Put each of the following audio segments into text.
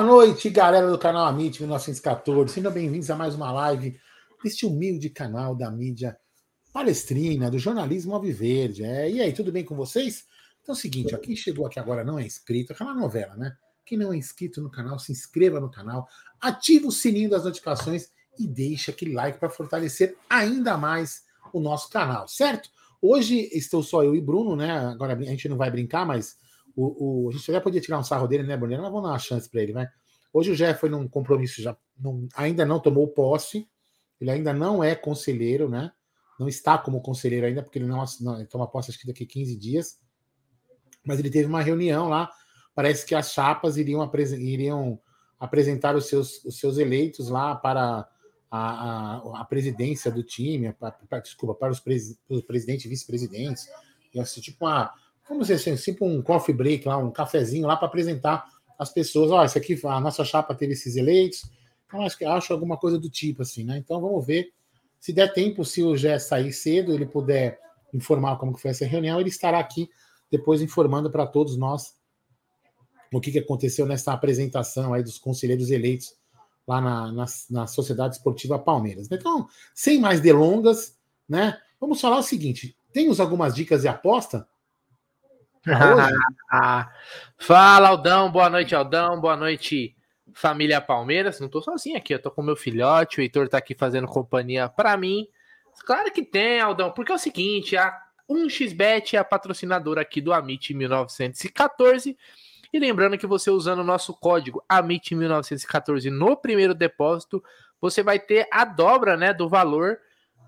Boa noite, galera do canal Amit 1914. Sejam bem-vindos a mais uma live deste humilde canal da mídia palestrina, do jornalismo Alviverde. É, e aí, tudo bem com vocês? Então é o seguinte, ó, quem chegou aqui agora não é inscrito, aquela novela, né? Quem não é inscrito no canal, se inscreva no canal, ativa o sininho das notificações e deixa aquele like para fortalecer ainda mais o nosso canal, certo? Hoje estou só eu e Bruno, né? Agora a gente não vai brincar, mas o, o, a gente já podia tirar um sarro dele, né, Bruno? Mas vamos dar uma chance para ele, vai. Hoje o Jé foi num compromisso, já ainda não tomou posse, ele ainda não é conselheiro, né? Não está como conselheiro ainda, porque ele não, não ele toma posse acho que daqui 15 dias. Mas ele teve uma reunião lá, parece que as chapas iriam, apres, iriam apresentar os seus, os seus eleitos lá para a, a, a presidência do time, para, desculpa, para os, pres, os presidentes e vice-presidentes. Assim, tipo uma, vamos dizer assim, tipo um coffee break lá, um cafezinho lá para apresentar as pessoas. Olha, isso aqui, a nossa chapa teve esses eleitos. Então, acho que acho alguma coisa do tipo assim, né? Então vamos ver. Se der tempo, se o Gé sair cedo, ele puder informar como que foi essa reunião, ele estará aqui depois informando para todos nós o que, que aconteceu nessa apresentação aí dos conselheiros eleitos lá na, na, na Sociedade Esportiva Palmeiras. Então, sem mais delongas, né? Vamos falar o seguinte: temos algumas dicas de aposta Fala, Aldão. Boa noite, Aldão. Boa noite, família Palmeiras. Não tô sozinho aqui, eu tô com meu filhote. O Heitor tá aqui fazendo companhia para mim. Claro que tem, Aldão, porque é o seguinte: a 1xBet é a patrocinadora aqui do Amit 1914. E lembrando que você usando o nosso código AMIT 1914 no primeiro depósito, você vai ter a dobra né, do valor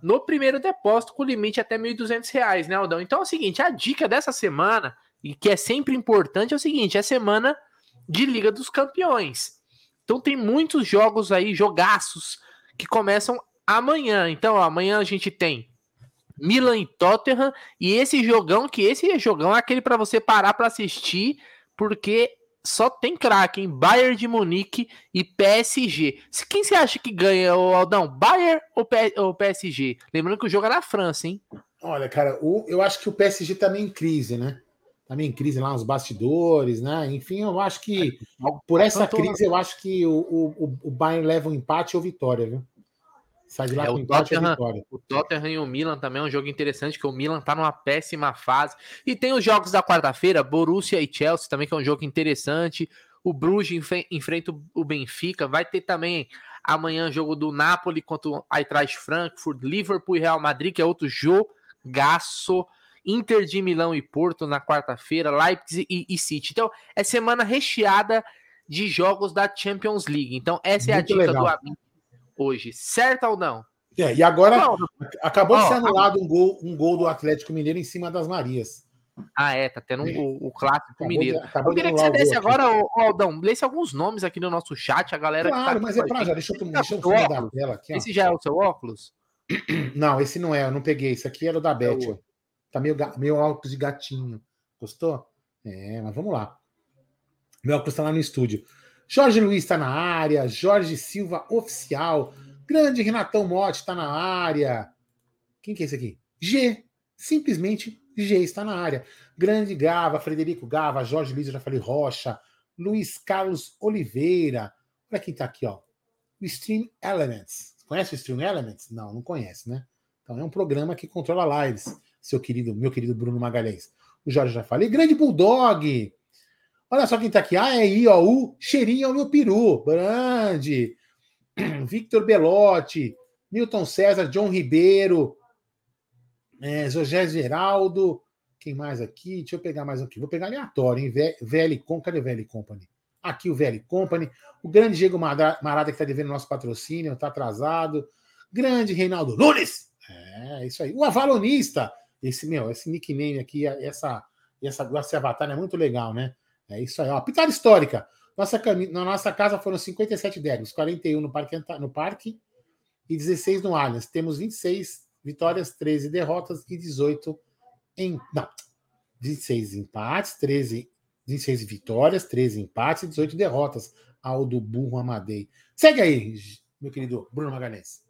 no primeiro depósito com limite até R$ 1.200, né, Aldão? Então é o seguinte, a dica dessa semana, e que é sempre importante, é o seguinte, é semana de Liga dos Campeões. Então tem muitos jogos aí, jogaços, que começam amanhã. Então, ó, amanhã a gente tem Milan e Tottenham, e esse jogão, que esse jogão é aquele para você parar para assistir, porque só tem craque, hein? Bayern de Munique e PSG. Quem você acha que ganha, Aldão? Bayern ou, PSG? Lembrando que o jogo é na França, hein? Olha, cara, o, eu acho que o PSG tá meio em crise, né? Tá meio em crise lá nos bastidores, né? Enfim, eu acho que é, por essa crise, eu acho que o, o, o Bayern leva um empate ou vitória, viu? Sai de lá é, com o Tottenham, o Tottenham e o Milan também é um jogo interessante, que o Milan tá numa péssima fase. E tem os jogos da quarta-feira, Borussia e Chelsea também, que é um jogo interessante. O Bruges enfrenta o Benfica. Vai ter também amanhã jogo do Napoli contra o Eintracht Frankfurt, Liverpool e Real Madrid, que é outro jogaço. Inter de Milão e Porto na quarta-feira, Leipzig e, e, City. Então, é semana recheada de jogos da Champions League. Então, essa é a dica legal. do amigo hoje, certo ou não? É, e agora não, acabou de ser anulado um gol, um gol do Atlético Mineiro em cima das Marias. Ah, é, tá tendo um, o, clássico acabou mineiro. De, eu queria que você desse agora, ô, Aldão, lesse alguns nomes aqui no nosso chat, a galera. Claro, tá mas é pra já, deixa eu, deixa eu da tela aqui. Ó. Esse já é o seu óculos? Não, esse não é, eu não peguei. Esse aqui era o da Beth. É tá meio, meio óculos de gatinho. Gostou? É, mas vamos lá. Meu óculos tá lá no estúdio. Jorge Luiz está na área, Jorge Silva oficial, grande Renatão Motti está na área. Quem que é esse aqui? G, simplesmente G está na área. Grande Gava, Frederico Gava, Jorge Luiz, eu já falei Rocha, Luiz Carlos Oliveira. Olha quem está aqui, ó. O Stream Elements. Conhece o Stream Elements? Não, não conhece, né? Então é um programa que controla lives, seu querido, meu querido Bruno Magalhães. O Jorge já falei. Grande Bulldog. Olha só quem tá aqui. Ah, é IOU, cheirinho ao meu peru. Grande. Victor Belotti, Milton César, John Ribeiro, é, José Geraldo. Quem mais aqui? Deixa eu pegar mais aqui. Vou pegar aleatório, hein? VL Company. Cadê VL Company? Aqui o VL Company. O grande Diego Marada, que está devendo nosso patrocínio, está atrasado. Grande Reinaldo Nunes. É, isso aí. O Avalonista. Esse, meu, esse nickname aqui, essa, essa, esse avatar é muito legal, né? É isso aí. Ó, pitada histórica. Nossa, na nossa casa foram 57 décimos, 41 no parque, no parque e 16 no Allianz. Temos 26 vitórias, 13 derrotas e 18 em. Não, 26 empates, 13, 26 vitórias, 13 empates e 18 derrotas. Ao do Burro Amadei. Segue aí, meu querido Bruno Magalhães.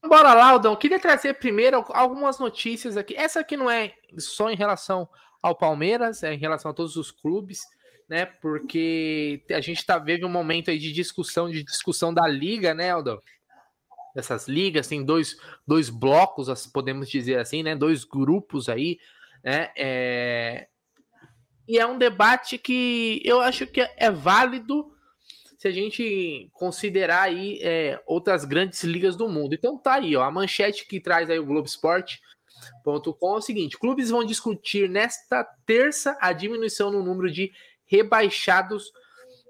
Bora lá, Aldão. Queria trazer primeiro algumas notícias aqui. Essa aqui não é só em relação ao Palmeiras, é em relação a todos os clubes. né? Porque a gente tá vendo um momento aí de discussão, de discussão da liga, né, Aldo? Essas ligas, tem dois, dois blocos, podemos dizer assim, né? Dois grupos aí, né? É... E é um debate que eu acho que é válido se a gente considerar aí é, outras grandes ligas do mundo. Então tá aí, ó, a manchete que traz aí o Globo Esporte com é o seguinte: clubes vão discutir nesta terça a diminuição no número de rebaixados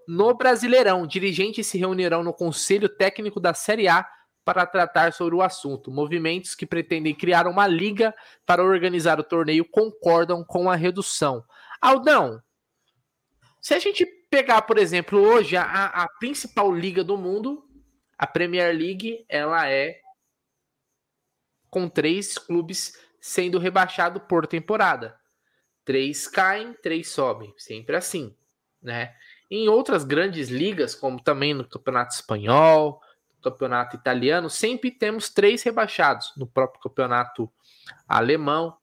no Brasileirão. Dirigentes se reunirão no Conselho Técnico da Série A para tratar sobre o assunto. Movimentos que pretendem criar uma liga para organizar o torneio concordam com a redução. Aldão, se a gente pegar, por exemplo, hoje a, a principal liga do mundo, a Premier League, ela é com três clubes sendo rebaixado por temporada. Três caem, três sobem, sempre assim, né? Em outras grandes ligas, como também no Campeonato Espanhol, no Campeonato Italiano, sempre temos três rebaixados. No próprio Campeonato Alemão,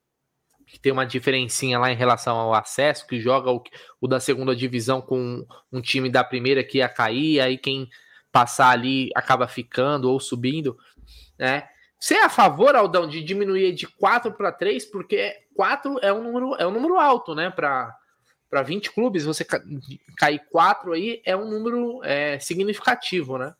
que tem uma diferencinha lá em relação ao acesso, que joga o, o da segunda divisão com um time da primeira que ia cair, aí quem passar ali acaba ficando ou subindo, né? Você é a favor, Aldão, de diminuir de 4 para 3? Porque 4 é um número, é um número alto, né? Para 20 clubes, você cair 4 aí é um número é, significativo, né?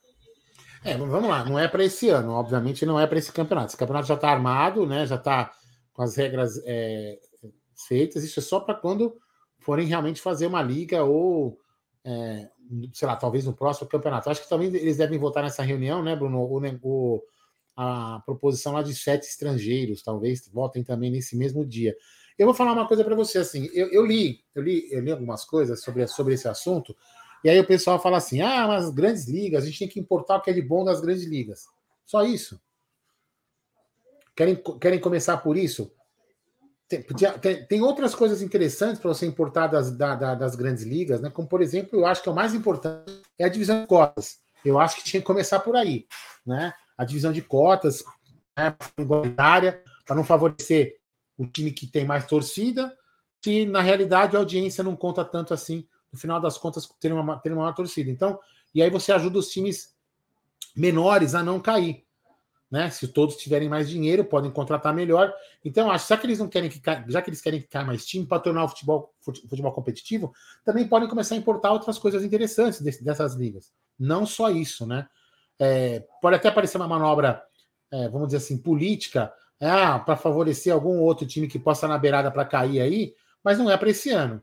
É, vamos lá, não é para esse ano, obviamente não é para esse campeonato. Esse campeonato já está armado, né? Já está com as regras é, feitas. Isso é só para quando forem realmente fazer uma liga ou, é, sei lá, talvez no próximo campeonato. Acho que também eles devem votar nessa reunião, né, Bruno? O, o a proposição lá de sete estrangeiros, talvez votem também nesse mesmo dia. Eu vou falar uma coisa para você assim, eu, eu, li, eu li, eu li algumas coisas sobre, sobre esse assunto, e aí o pessoal fala assim: ah, mas grandes ligas, a gente tem que importar o que é de bom das grandes ligas. Só isso. Querem, querem começar por isso? Tem, tem, tem outras coisas interessantes para você importar das, da, das grandes ligas, né? Como, por exemplo, eu acho que é o mais importante é a divisão de cotas. Eu acho que tinha que começar por aí, né? A divisão de cotas né, igualitária, para não favorecer o time que tem mais torcida, se na realidade a audiência não conta tanto assim, no final das contas, ter uma, ter uma maior torcida. Então, e aí você ajuda os times menores a não cair. Né? Se todos tiverem mais dinheiro, podem contratar melhor. Então, acho já que eles não querem que já que eles querem que caia mais time para tornar o futebol, futebol competitivo, também podem começar a importar outras coisas interessantes dessas ligas. Não só isso, né? É, pode até parecer uma manobra, é, vamos dizer assim, política, ah, para favorecer algum outro time que possa na beirada para cair aí, mas não é para esse ano.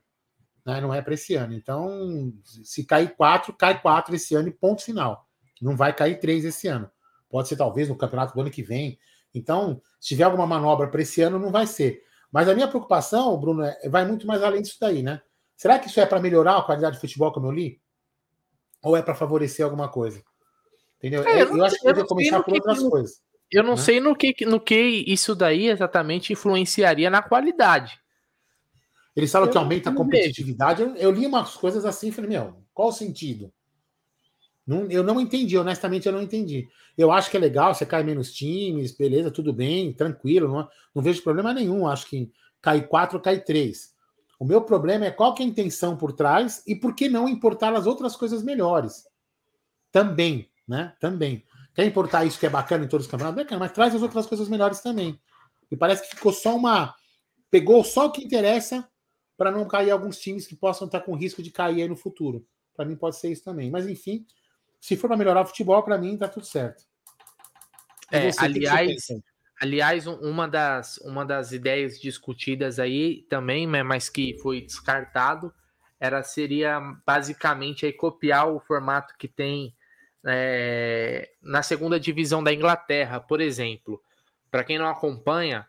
Né? Não é para esse ano. Então, se cair quatro, cai quatro esse ano e ponto final. Não vai cair três esse ano. Pode ser talvez no campeonato do ano que vem. Então, se tiver alguma manobra para esse ano, não vai ser. Mas a minha preocupação, Bruno, é, vai muito mais além disso daí, né? Será que isso é para melhorar a qualidade de futebol, como eu li? Ou é para favorecer alguma coisa? Entendeu? É, eu, eu, acho que deve começar por outras coisas. Eu não né? sei no que, no que isso daí exatamente influenciaria na qualidade. Eles falam eu que aumenta a competitividade. Eu, eu, li umas coisas assim e falei, meu, qual o sentido? Não, eu não entendi, honestamente eu não entendi. Eu acho que é legal, você cai menos times, beleza, tudo bem, tranquilo, não, não vejo problema nenhum. Acho que cai quatro, cai três. O meu problema é qual que é a intenção por trás e por que não importar as outras coisas melhores. Também né? Também. Quer importar isso que é bacana em todos os campeonatos? Bacana, mas traz as outras coisas melhores também. E parece que ficou só uma. Pegou só o que interessa para não cair alguns times que possam estar com risco de cair aí no futuro. Para mim pode ser isso também. Mas enfim, se for para melhorar o futebol, para mim tá tudo certo. É, aliás, aliás, uma das, uma das ideias discutidas aí também, né, mas que foi descartado, era seria basicamente aí copiar o formato que tem é, na segunda divisão da Inglaterra, por exemplo. Para quem não acompanha,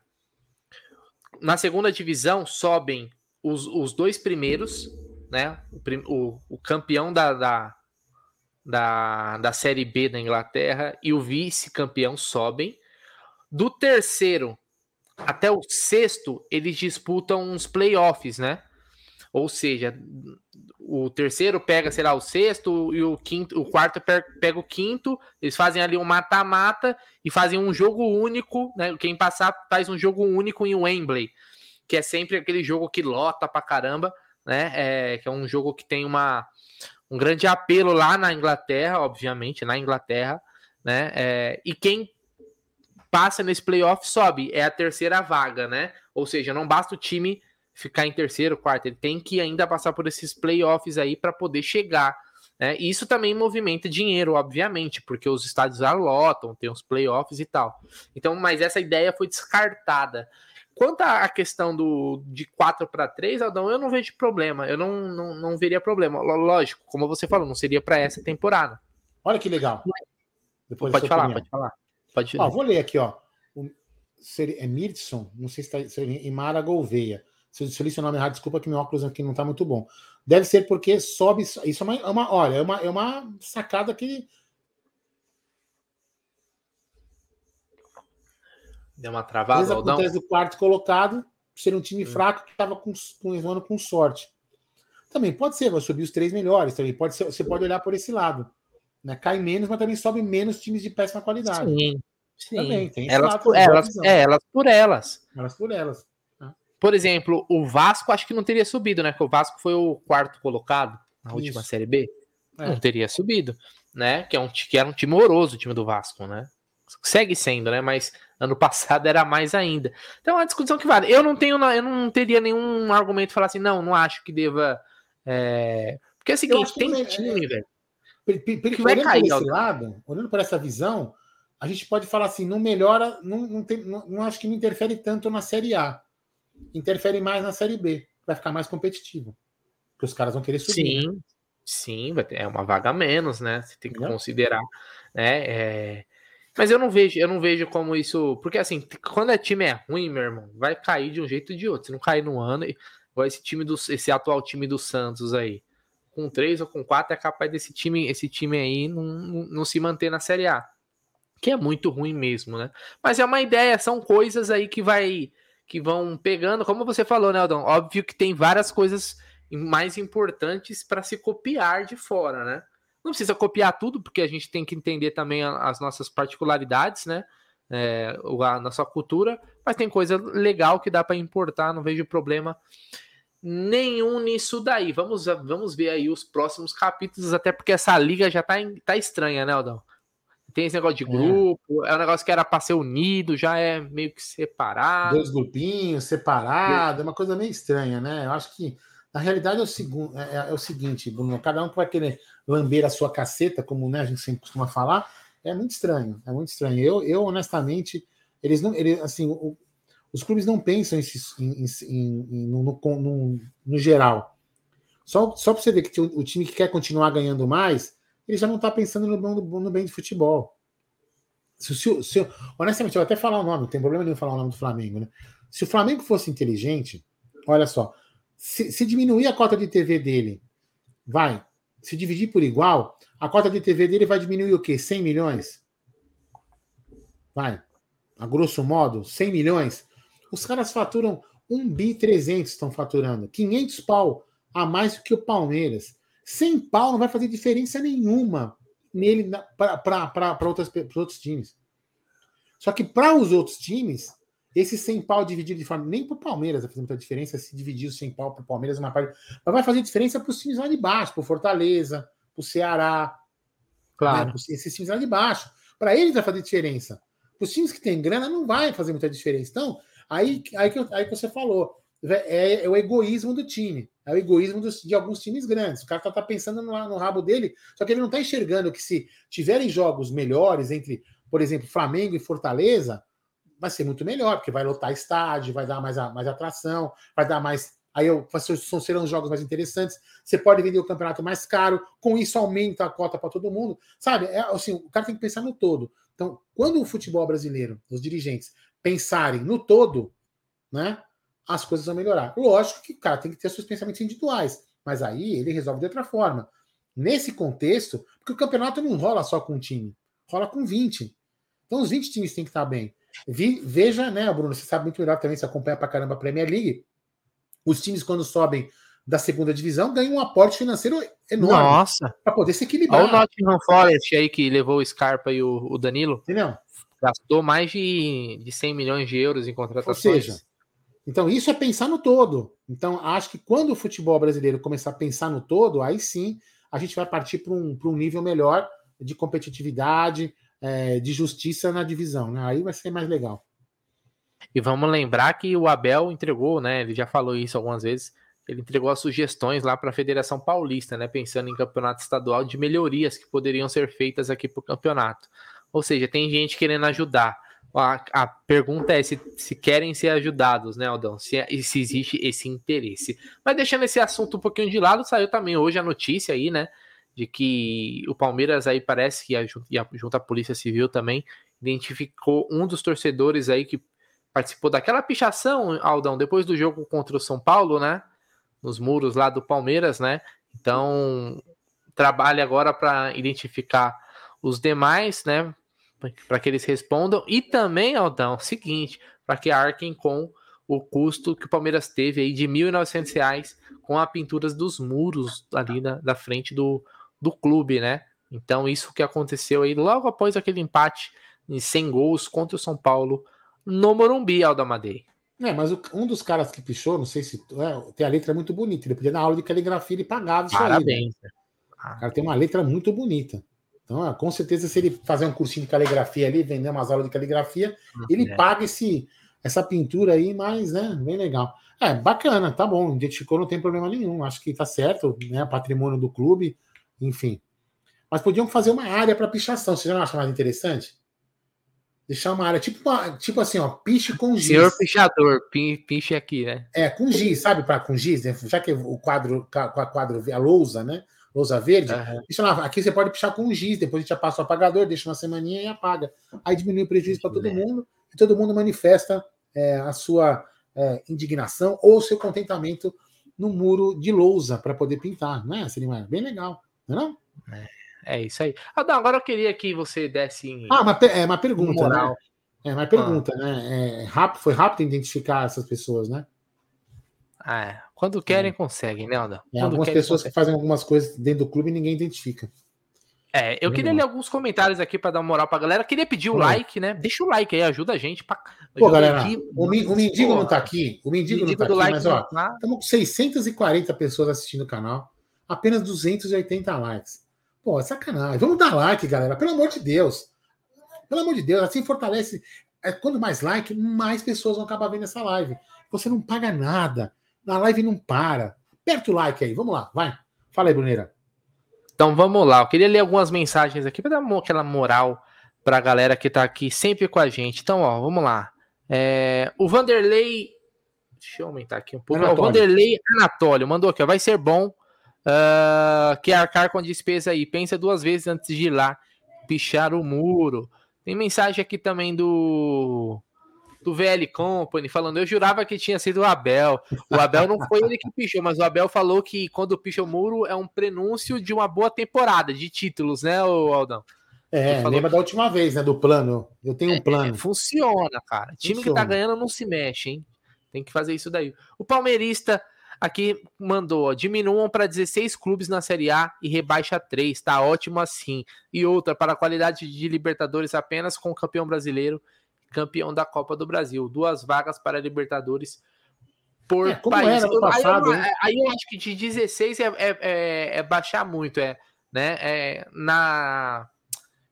na segunda divisão sobem os, os dois primeiros, né? O, o, o campeão da, da, da, da Série B da Inglaterra e o vice-campeão sobem. Do terceiro até o sexto, eles disputam uns playoffs, né? Ou seja, o terceiro pega, sei lá, o sexto e o quinto, o quarto pega o quinto, eles fazem ali um mata-mata e fazem um jogo único, né? Quem passar faz um jogo único em Wembley, que é sempre aquele jogo que lota pra caramba, né? É, que é um jogo que tem uma, um grande apelo lá na Inglaterra, obviamente, na Inglaterra, né? É, e quem passa nesse playoff sobe, é a terceira vaga, né? Ou seja, não basta o time ficar em terceiro, quarto, ele tem que ainda passar por esses playoffs aí para poder chegar. Né? E isso também movimenta dinheiro, obviamente, porque os estádios alotam, tem os playoffs e tal. Então, mas essa ideia foi descartada. Quanto à questão do de 4 para 3, Aldão, eu não vejo problema. Eu não, não, não veria problema. Lógico, como você falou, não seria para essa temporada. Olha que legal. Depois pode falar, opinião. pode falar. Pode ó, vou ler aqui, ó. O, é Mirson, não sei se está em Mara Gouveia. Se eu, se eu li seu nome errado, desculpa que meu óculos aqui não está muito bom. Deve ser porque sobe. Isso é uma, é uma olha, é uma, é uma sacada que. Deu uma travada, Aldão. do quarto colocado, ser um time hum. fraco que estava com, com, com sorte. Também pode ser, vai subir os três melhores. Também pode ser, você pode olhar por esse lado. Né? Cai menos, mas também sobe menos times de péssima qualidade. Sim, sim. Também, tem elas, por, elas, é, elas por elas. Elas por elas. Por exemplo, o Vasco acho que não teria subido, né? Porque o Vasco foi o quarto colocado na Isso. última Série B. É. Não teria subido, né? Que, é um, que era um time horroroso, o time do Vasco, né? Segue sendo, né? Mas ano passado era mais ainda. Então é uma discussão que vale. Eu não tenho, eu não teria nenhum argumento falar assim, não, não acho que deva. É... Porque é o seguinte, tem é, time, é, velho. Que vai cair. Por esse lado, olhando por essa visão, a gente pode falar assim, não melhora, não, não, tem, não, não acho que não interfere tanto na Série A interfere mais na Série B. Vai ficar mais competitivo. Porque os caras vão querer subir. Sim, né? sim, vai ter, é uma vaga menos, né? Você tem que considerar, né? É... Mas eu não vejo, eu não vejo como isso. Porque assim, quando é time é ruim, meu irmão, vai cair de um jeito ou de outro. Se não cair no ano, igual esse time do esse atual time do Santos aí, com três ou com quatro, é capaz desse time, esse time aí não, não, não se manter na Série A. Que é muito ruim mesmo, né? Mas é uma ideia, são coisas aí que vai que vão pegando, como você falou, né, Aldão? Óbvio que tem várias coisas mais importantes para se copiar de fora, né? Não precisa copiar tudo, porque a gente tem que entender também as nossas particularidades, né? É, a nossa cultura, mas tem coisa legal que dá para importar, não vejo problema nenhum nisso daí. Vamos, vamos ver aí os próximos capítulos, até porque essa liga já tá, tá estranha, né, Aldão? Tem esse negócio de é. grupo, é, é um negócio que era para ser unido, já é meio que separado. Dois grupinhos, separado, é uma coisa meio estranha, né? Eu acho que, na realidade, é o, segundo, é, é, é o seguinte, Bruno, cada um vai querer lamber a sua caceta, como né, a gente sempre costuma falar, é muito estranho, é muito estranho. Eu, eu honestamente, eles não, eles, assim, o, os clubes não pensam em, em, em, no, no, no, no, geral. Só, só para você ver que o, o time que quer continuar ganhando mais ele já não está pensando no, no, no, bem de futebol. Se, se, se, honestamente, eu vou até falar o nome, não tem problema nenhum falar o nome do Flamengo, né? Se o Flamengo fosse inteligente, olha só, se, se diminuir a cota de TV dele, vai, se dividir por igual, a cota de TV dele vai diminuir o quê? 100 milhões? Vai. A grosso modo, 100 milhões. Os caras faturam 1 bi 300 estão faturando. 500 pau a mais do que o Palmeiras. Sem pau não vai fazer diferença nenhuma nele para outros times. Só que para os outros times, esse 100 pau dividido de forma. Nem para o Palmeiras vai fazer muita diferença se dividir os 100 pau para o Palmeiras uma parte. Mas vai fazer diferença para os times lá de baixo, para o Fortaleza, para o Ceará. Claro. Né? Esses times lá de baixo. Para eles vai fazer diferença. Para os times que têm grana, não vai fazer muita diferença. Então, aí, aí, que, aí que você falou. É, é o egoísmo do time. É o egoísmo dos, de alguns times grandes. O cara tá, tá pensando no, no, rabo dele, só que ele não tá enxergando que se tiverem jogos melhores entre, por exemplo, Flamengo e Fortaleza, vai ser muito melhor, porque vai lotar estádio, vai dar mais, mais atração, vai dar mais. Aí eu, serão jogos mais interessantes. Você pode vender o campeonato mais caro, com isso aumenta a cota para todo mundo. Sabe? É, assim, o cara tem que pensar no todo. Então, quando o futebol brasileiro, os dirigentes, pensarem no todo, né? As coisas vão melhorar. Lógico que o cara tem que ter seus pensamentos individuais, mas aí ele resolve de outra forma. Nesse contexto, porque o campeonato não rola só com um time, rola com 20. Então os 20 times têm que estar bem. veja, né, Bruno, você sabe muito melhor também, você acompanha pra caramba a Premier League. Os times, quando sobem da segunda divisão, ganham um aporte financeiro enorme. Nossa! Para poder se equilibrar. Olha o Nottingham Forest aí que levou o Scarpa e o, o Danilo. Entendeu? Gastou mais de, de 100 milhões de euros em contratações. Ou seja, Então, isso é pensar no todo. Então, acho que quando o futebol brasileiro começar a pensar no todo, aí sim a gente vai partir para um, um nível melhor de competitividade, é, de justiça na divisão. Né? Aí vai ser mais legal. E vamos lembrar que o Abel entregou, né? Ele já falou isso algumas vezes. Ele entregou as sugestões lá para a Federação Paulista, né? Pensando em campeonato estadual de melhorias que poderiam ser feitas aqui para o campeonato. Ou seja, tem gente querendo ajudar. A, a pergunta é se, se, querem ser ajudados, né, Aldão? Se, é, se existe esse interesse. Mas deixando esse assunto um pouquinho de lado, saiu também hoje a notícia aí, né? De que o Palmeiras aí parece que junto à Polícia Civil também identificou um dos torcedores aí que participou daquela pichação, Aldão, depois do jogo contra o São Paulo, né? Nos muros lá do Palmeiras, né? Então, trabalha agora para identificar os demais, né? Para que eles respondam. E também, Aldão, seguinte, para que arquem com o custo que o Palmeiras teve aí de R$ 1.900 com a pintura dos muros ali na, da frente do, do clube, né? Então, isso que aconteceu aí logo após aquele empate em 100 gols contra o São Paulo no Morumbi, Aldo Amadei. É, mas o, um dos caras que pichou, não sei se. É, tem a letra muito bonita. Ele podia dar aula de caligrafia e pagava isso Parabéns. Aí, né? O cara tem uma letra muito bonita. Então, com certeza, se ele fazer um cursinho de caligrafia ali, vender umas aulas de caligrafia, uhum. ele é. paga esse, essa pintura aí, mas, né, bem legal. É, bacana, tá bom, identificou, não tem problema nenhum, acho que tá certo, né, patrimônio do clube, enfim. Mas podiam fazer uma área para pichação, você já não acha mais interessante? Deixar uma área, tipo, uma, tipo assim, ó, piche com giz. Senhor pichador, piche aqui, né? É, com giz, sabe, para com giz, né? já que o quadro, a quadro, a lousa, né? Lousa verde, uhum. lá, aqui você pode pichar com giz, depois a gente já passa o apagador, deixa uma semaninha e apaga. Aí diminui o prejuízo para todo mundo e todo mundo manifesta é, a sua é, indignação ou seu contentamento no muro de lousa para poder pintar, não é, Selimar? Bem legal, não é? Não? É, é isso aí. Ah, não, agora eu queria que você desse. Em... Ah, uma, é uma pergunta, né? É uma pergunta, ah. né? É, rápido, foi rápido identificar essas pessoas, né? É, quando querem, é. conseguem, né, Aldão? É, algumas querem, pessoas conseguem. que fazem algumas coisas dentro do clube e ninguém identifica. É, eu queria ler alguns comentários aqui para dar moral pra galera. Queria pedir o like, né? Deixa o like aí, ajuda a gente. Pra... Pô, galera, o, o Mendigo não tá aqui. O Mendigo, não tá aqui, like mas ó, estamos tá. com 640 pessoas assistindo o canal. Apenas 280 likes. Pô, é sacanagem. Vamos dar like, galera. Pelo amor de Deus. Pelo amor de Deus, assim fortalece. É, quando mais like, mais pessoas vão acabar vendo essa live. Você não paga nada. Na live não para. Aperta o like aí, vamos lá, vai. Fala aí, Bruneira. Então vamos lá, eu queria ler algumas mensagens aqui para dar aquela moral para a galera que está aqui sempre com a gente. Então, ó, vamos lá. É, o Vanderlei. Deixa eu aumentar aqui um pouco. O Vanderlei Anatólio mandou aqui, ó, vai ser bom uh, que arcar com a despesa aí. Pensa duas vezes antes de ir lá pichar o muro. Tem mensagem aqui também do do VL Company, falando, eu jurava que tinha sido o Abel. O Abel não foi ele que pichou, mas o Abel falou que quando picha o muro é um prenúncio de uma boa temporada de títulos, né, Aldão? É, lembra da última vez, né, do plano. Eu tenho um é, plano. É, funciona, cara. Time funciona. que tá ganhando não se mexe, hein? Tem que fazer isso daí. O palmeirista aqui mandou, ó, diminuam para 16 clubes na Série A e rebaixa 3, tá ótimo assim. E outra, para a qualidade de Libertadores apenas com o campeão brasileiro campeão da Copa do Brasil. Duas vagas para Libertadores por é, país. Passado, aí, eu, aí, eu, acho que de 16 é, é, é, é baixar muito, é, né? É, na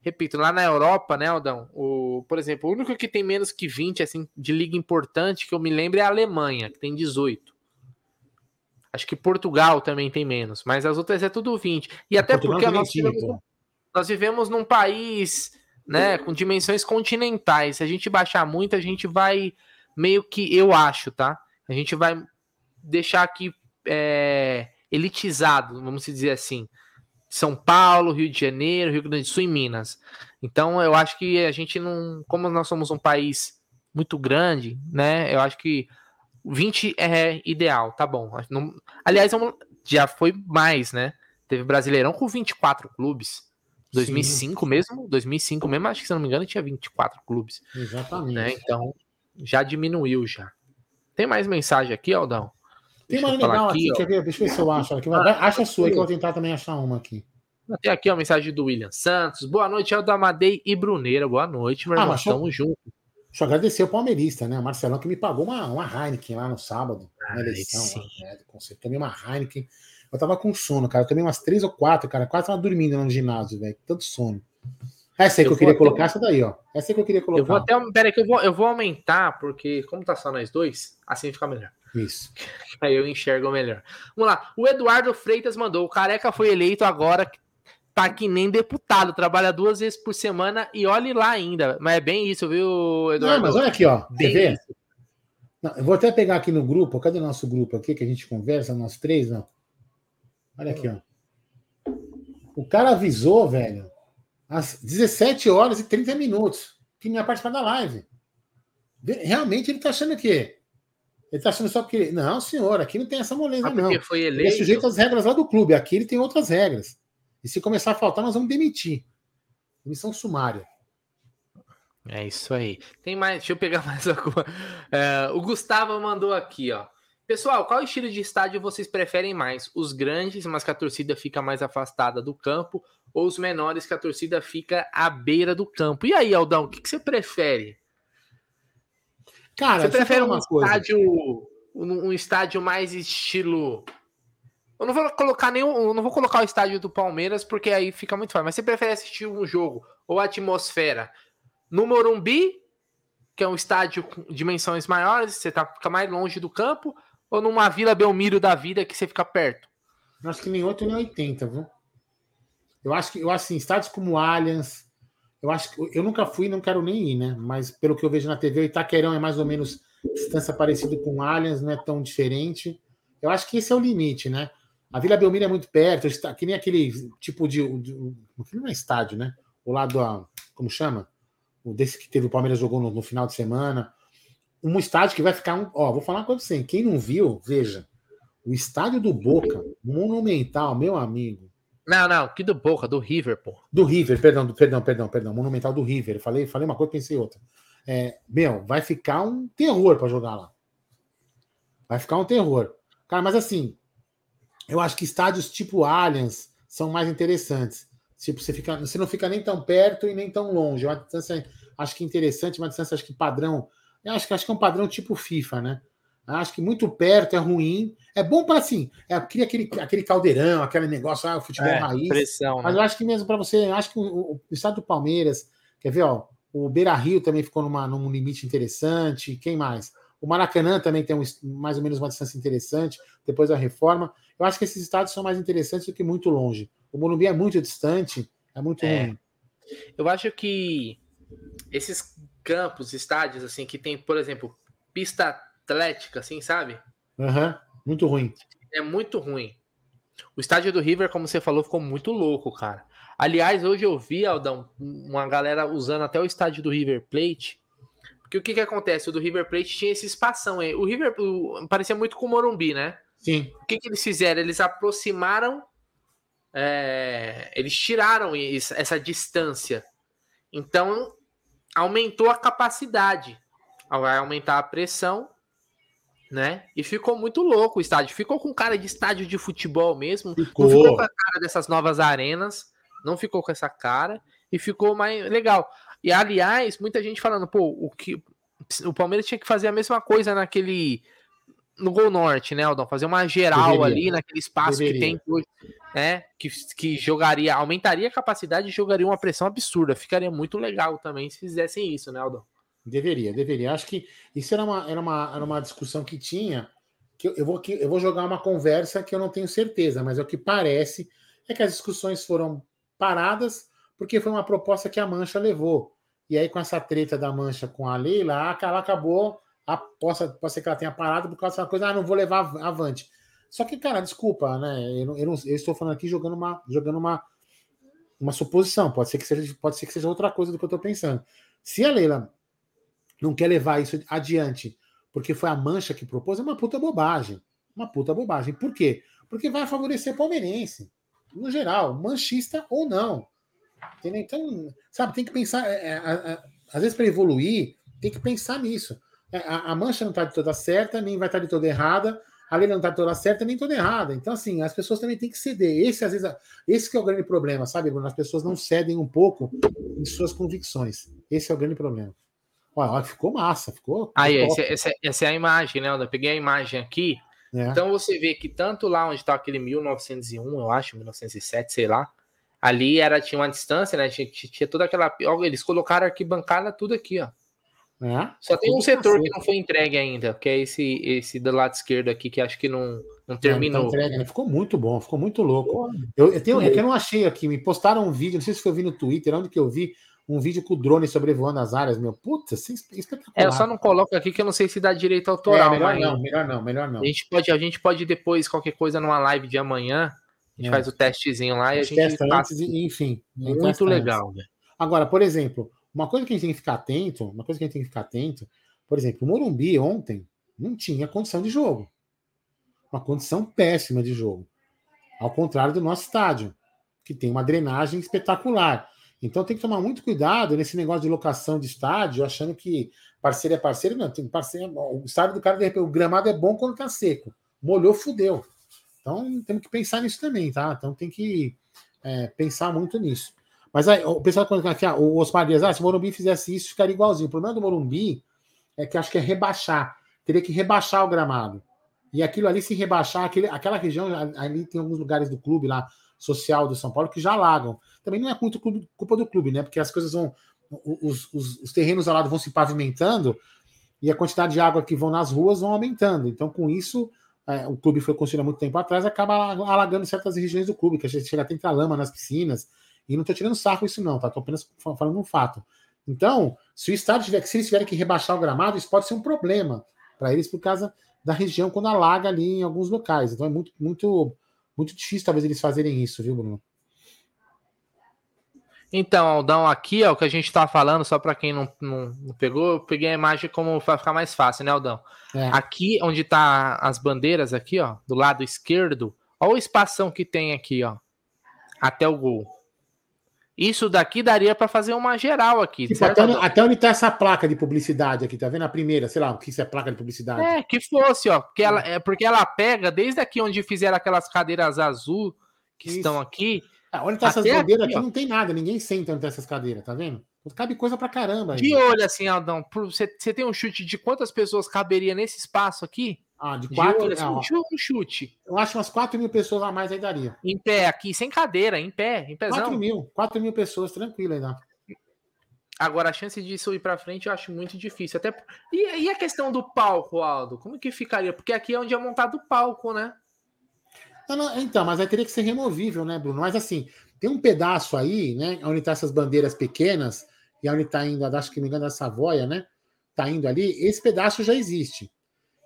repito, lá na Europa, né, Aldão? O, por exemplo, o único que tem menos que 20 assim de liga importante que eu me lembro é a Alemanha, que tem 18. Acho que Portugal também tem menos, mas as outras é tudo 20. E até Portugal porque nós vivemos, nós vivemos num país né, com dimensões continentais. Se a gente baixar muito, a gente vai meio que, eu acho, tá? A gente vai deixar aqui é, elitizado, vamos dizer assim. São Paulo, Rio de Janeiro, Rio Grande do Sul e Minas. Então, eu acho que a gente não, como nós somos um país muito grande, né? Eu acho que 20 é ideal, tá bom. Aliás, já foi mais, né? Teve Brasileirão com 24 clubes. 2005 Sim. mesmo, 2005 mesmo, acho que se não me engano tinha 24 clubes. Exatamente. Né? Então já diminuiu já. Tem mais mensagem aqui, Aldão? Tem uma legal aqui, aqui ver, deixa eu ver se eu acho. Aqui. Ah, acha a sua que eu vou tentar também achar uma aqui. Tem aqui a mensagem do William Santos. Boa noite, Aldo Amadei e Bruneira. Boa noite, meu ah, irmão. Tamo junto. Deixa eu agradecer o palmeirista, né? O Marcelão que me pagou uma, uma Heineken lá no sábado, na eleição. Né, Tomei uma Heineken. Eu tava com sono, cara. Eu tomei umas três ou quatro, cara. Quase tava dormindo no ginásio, velho. Tanto sono. Essa aí que eu, eu queria colocar, essa daí, ó. Essa aí que eu queria colocar. Eu vou até. Pera aí, que eu vou, eu vou aumentar, porque como tá só nós dois, assim fica melhor. Isso. Aí eu enxergo melhor. Vamos lá. O Eduardo Freitas mandou. O Careca foi eleito agora. Tá que nem deputado, trabalha duas vezes por semana e olhe lá ainda. Mas é bem isso, viu, Eduardo? Não, mas olha aqui, ó. Ver? Não, eu vou até pegar aqui no grupo. Cadê o nosso grupo aqui que a gente conversa, nós três, não? Olha aqui, ó. O cara avisou, velho, às 17 horas e 30 minutos que não ia participar da live. Realmente ele tá achando que ele tá achando só porque. Não, senhor, aqui não tem essa moleza, ah, não. Foi eleito. Ele é sujeito às regras lá do clube. Aqui ele tem outras regras. E se começar a faltar, nós vamos demitir. Demissão sumária. É isso aí. Tem mais. Deixa eu pegar mais alguma. É, o Gustavo mandou aqui, ó. Pessoal, qual estilo de estádio vocês preferem mais? Os grandes, mas que a torcida fica mais afastada do campo, ou os menores que a torcida fica à beira do campo? E aí, Aldão, o que, que você prefere? Cara, você prefere um estádio, um, um, estádio mais estilo. Eu não vou colocar nenhum, não vou colocar o estádio do Palmeiras porque aí fica muito fácil. Mas você prefere assistir um jogo ou atmosfera no Morumbi, que é um estádio com dimensões maiores, você tá, fica mais longe do campo, ou numa Vila Belmiro da vida que você fica perto? Eu acho que nem 8 nem 80, viu? Eu acho que eu acho assim, estádios como Allianz, eu acho que eu nunca fui, não quero nem ir, né? Mas pelo que eu vejo na TV, o Itaquerão é mais ou menos distância parecida com Allianz, não é tão diferente. Eu acho que esse é o limite, né? A Vila Belmiro é muito perto, está que nem aquele tipo de, de não é estádio, né? O lado a, como chama? O desse que teve o Palmeiras jogou no, no final de semana um estádio que vai ficar um. Ó, vou falar uma coisa assim: quem não viu, veja. O estádio do Boca, monumental, meu amigo. Não, não, que do Boca, do River, pô. Do River, perdão, do, perdão, perdão, perdão. Monumental do River. Falei, falei uma coisa, pensei outra. É, meu, vai ficar um terror para jogar lá. Vai ficar um terror. Cara, mas assim, eu acho que estádios tipo Allianz são mais interessantes. Tipo, você, fica, você não fica nem tão perto e nem tão longe. É uma distância, acho que interessante, uma distância, acho que padrão eu acho que acho que é um padrão tipo FIFA, né? Acho que muito perto é ruim. É bom para assim, é, cria aquele, aquele caldeirão, aquele negócio, ah, o futebol é, raiz. Pressão, mas né? eu acho que mesmo para você, acho que o, o, estado do Palmeiras, quer ver, ó, o Beira Rio também ficou numa, num limite interessante. Quem mais? O Maracanã também tem um, mais ou menos uma distância interessante, depois da reforma. Eu acho que esses estados são mais interessantes do que muito longe. O Morumbi é muito distante, é muito é. ruim. Eu acho que esses campos, estádios, assim, que tem, por exemplo, pista atlética, assim, sabe? Uhum. Muito ruim. É muito ruim. O estádio do River, como você falou, ficou muito louco, cara. Aliás, hoje eu vi, Aldão, uma galera usando até o estádio do River Plate. Porque o que que acontece? O do River Plate tinha esse espação aí. O River o, parecia muito com o Morumbi, né? Sim. O que que eles fizeram? Eles aproximaram, é, eles tiraram essa distância. Então, aumentou a capacidade, vai aumentar a pressão, né? E ficou muito louco o estádio. Ficou com cara de estádio de futebol mesmo. Ficou. Não ficou com a cara dessas novas arenas. Não ficou com essa cara. E ficou mais legal. E aliás, muita gente falando, pô, o que o Palmeiras tinha que fazer a mesma coisa naquele no Gol Norte, né, Aldão? Fazer uma geral Deveria. ali naquele espaço Deveria. que tem hoje, né? Que, que jogaria, aumentaria a capacidade e jogaria uma pressão absurda. Ficaria muito legal também se fizessem isso, né, Aldão? Deveria, deveria. Acho que isso era uma, era uma, era uma discussão que tinha. Que eu, eu, vou, eu vou jogar uma conversa que eu não tenho certeza, mas é o que parece é que as discussões foram paradas porque foi uma proposta que a Mancha levou. E aí, com essa treta da Mancha com a Leila, ela acabou a, possa, pode ser que ela tenha parado por causa dessa coisa, ah, não vou levar avante. Só que, cara, desculpa, né? Eu, não, eu, não, eu, estou falando aqui jogando uma, jogando uma, uma suposição. Pode ser que seja, pode ser que seja outra coisa do que eu estou pensando. Se a Leila não quer levar isso adiante, porque foi a mancha que propôs, é uma puta bobagem. Uma puta bobagem. Por quê? Porque vai favorecer palmeirense, no geral, manchista ou não. Entendeu? Então, sabe, tem que pensar. É, é, é, às vezes, para evoluir, tem que pensar nisso. É, a, a mancha não está de toda certa, nem vai estar tá de toda errada, a lei não está de toda certa, nem toda errada. Então, assim, as pessoas também têm que ceder. Esse, às vezes, esse que é o grande problema, sabe, Bruno? As pessoas não cedem um pouco em suas convicções. Esse é o grande problema. Olha, ficou massa, ficou. Aí, essa, essa, essa, é a imagem, né? Eu peguei a imagem aqui. É. Então você vê que tanto lá onde está aquele 1901, eu acho, 1907, sei lá, ali era tinha uma distância, né? Tinha, tinha toda aquela. Eles colocaram arquibancada tudo aqui, ó. É, Só tem um setor que não foi entregue ainda, que é esse esse do lado esquerdo aqui, que acho que não, não terminou. É, não tá entregue, né? Ficou muito bom, ficou muito louco. Eu, eu, tenho, é que eu não achei aqui, me postaram um vídeo, não sei se foi vi no Twitter, onde que eu vi, um vídeo com o drone sobrevoando as áreas, meu. Puta, isso é espetacular. É, eu só não coloco aqui que eu não sei se dá direito autoral. É, melhor mas... não, melhor não, melhor não. A gente, pode, a gente pode depois, qualquer coisa, numa live de amanhã, a gente é. faz o testezinho lá a e a gente testa passa... antes, enfim. Muito legal, velho. Agora, por exemplo, uma coisa que a gente tem que ficar atento, uma coisa que a gente tem que ficar atento, por exemplo, o Morumbi ontem não tinha condição de jogo. Uma condição péssima de jogo. Ao contrário do nosso estádio, que tem uma drenagem espetacular. Então tem que tomar muito cuidado nesse negócio de locação de estádio, achando que parceiro é parceiro. Não, tem parceiro. O estádio do cara, de repente, o gramado é bom quando tá seco. Molhou, fudeu. Então temos que pensar nisso também, tá? Então tem que é, pensar muito nisso. Mas aí, o pessoal quando aqui, ah, o Osmar Dias, ah, se o Morumbi fizesse isso, ficaria igualzinho. O problema do Morumbi é que acho que é rebaixar. Teria que rebaixar o gramado. E aquilo ali, se rebaixar, aquele, aquela região, ali tem alguns lugares do clube lá, social do São Paulo, que já alagam. Também não é muito culpa do clube, né? Porque as coisas vão. Os, os, os terrenos ao lado vão se pavimentando e a quantidade de água que vão nas ruas vão aumentando. Então, com isso, é, o clube foi construído há muito tempo atrás, acaba alagando certas regiões do clube, que a gente chega a lama nas piscinas. E não estou tirando sarro isso, não, tá? Estou apenas falando um fato. Então, se o estádio tiver, se eles tiverem que rebaixar o gramado, isso pode ser um problema para eles por causa da região quando alaga ali em alguns locais. Então é muito, muito, muito difícil talvez eles fazerem isso, viu, Bruno? Então, Aldão, aqui é o que a gente está falando, só para quem não, não, não, pegou, eu peguei a imagem como vai ficar mais fácil, né, Aldão? É. Aqui, onde tá as bandeiras aqui, ó, do lado esquerdo, olha o espação que tem aqui, ó, até o gol. Isso daqui daria para fazer uma geral aqui. Tipo, até, onde, até, onde tá essa placa de publicidade aqui, tá vendo? A primeira, sei lá, o que isso é placa de publicidade? É, que fosse, ó. Porque ela, é porque ela pega desde aqui onde fizeram aquelas cadeiras azul que isso. estão aqui. Ah, onde tá essas bandeiras aqui, aqui não tem nada, ninguém senta onde tá essas cadeiras, tá vendo? Cabe coisa pra caramba. De olho assim, Aldão, você, você tem um chute de quantas pessoas caberia nesse espaço aqui? Ah, de quatro. De olho, assim, um chute. Eu acho umas 4 mil pessoas a mais aí daria. Em pé, aqui, sem cadeira, em pé, em pezão. 4 mil, 4 mil pessoas, tranquilo aí dá. Agora, a chance disso ir para frente eu acho muito difícil. Até e, e, a questão do palco, Aldo? Como que ficaria? Porque aqui é onde é montado o palco, né? Não, não, então, mas aí teria que ser removível, né, Bruno? Mas assim, tem um pedaço aí, né? Onde tá essas bandeiras pequenas, e onde tá indo, acho que me engano, a Savoia, né? Tá indo ali, esse pedaço já existe.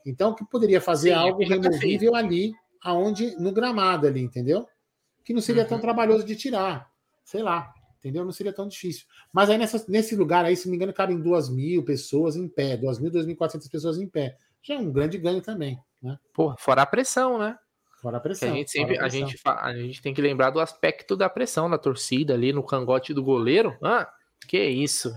Então, que poderia fazer Sim, algo removível ali, aonde no gramado ali, entendeu? Que não seria uhum. tão trabalhoso de tirar, sei lá, entendeu? Não seria tão difícil. Mas aí nessa, nesse lugar aí, se não me engano, cabem duas mil pessoas em pé, duas mil, duas mil quatrocentas pessoas em pé. Já é um grande ganho também, né? Pô, fora a pressão, né? Fora a pressão. A gente, sempre, a, a, gente, a gente tem que lembrar do aspecto da pressão da torcida ali no cangote do goleiro. Ah, que isso.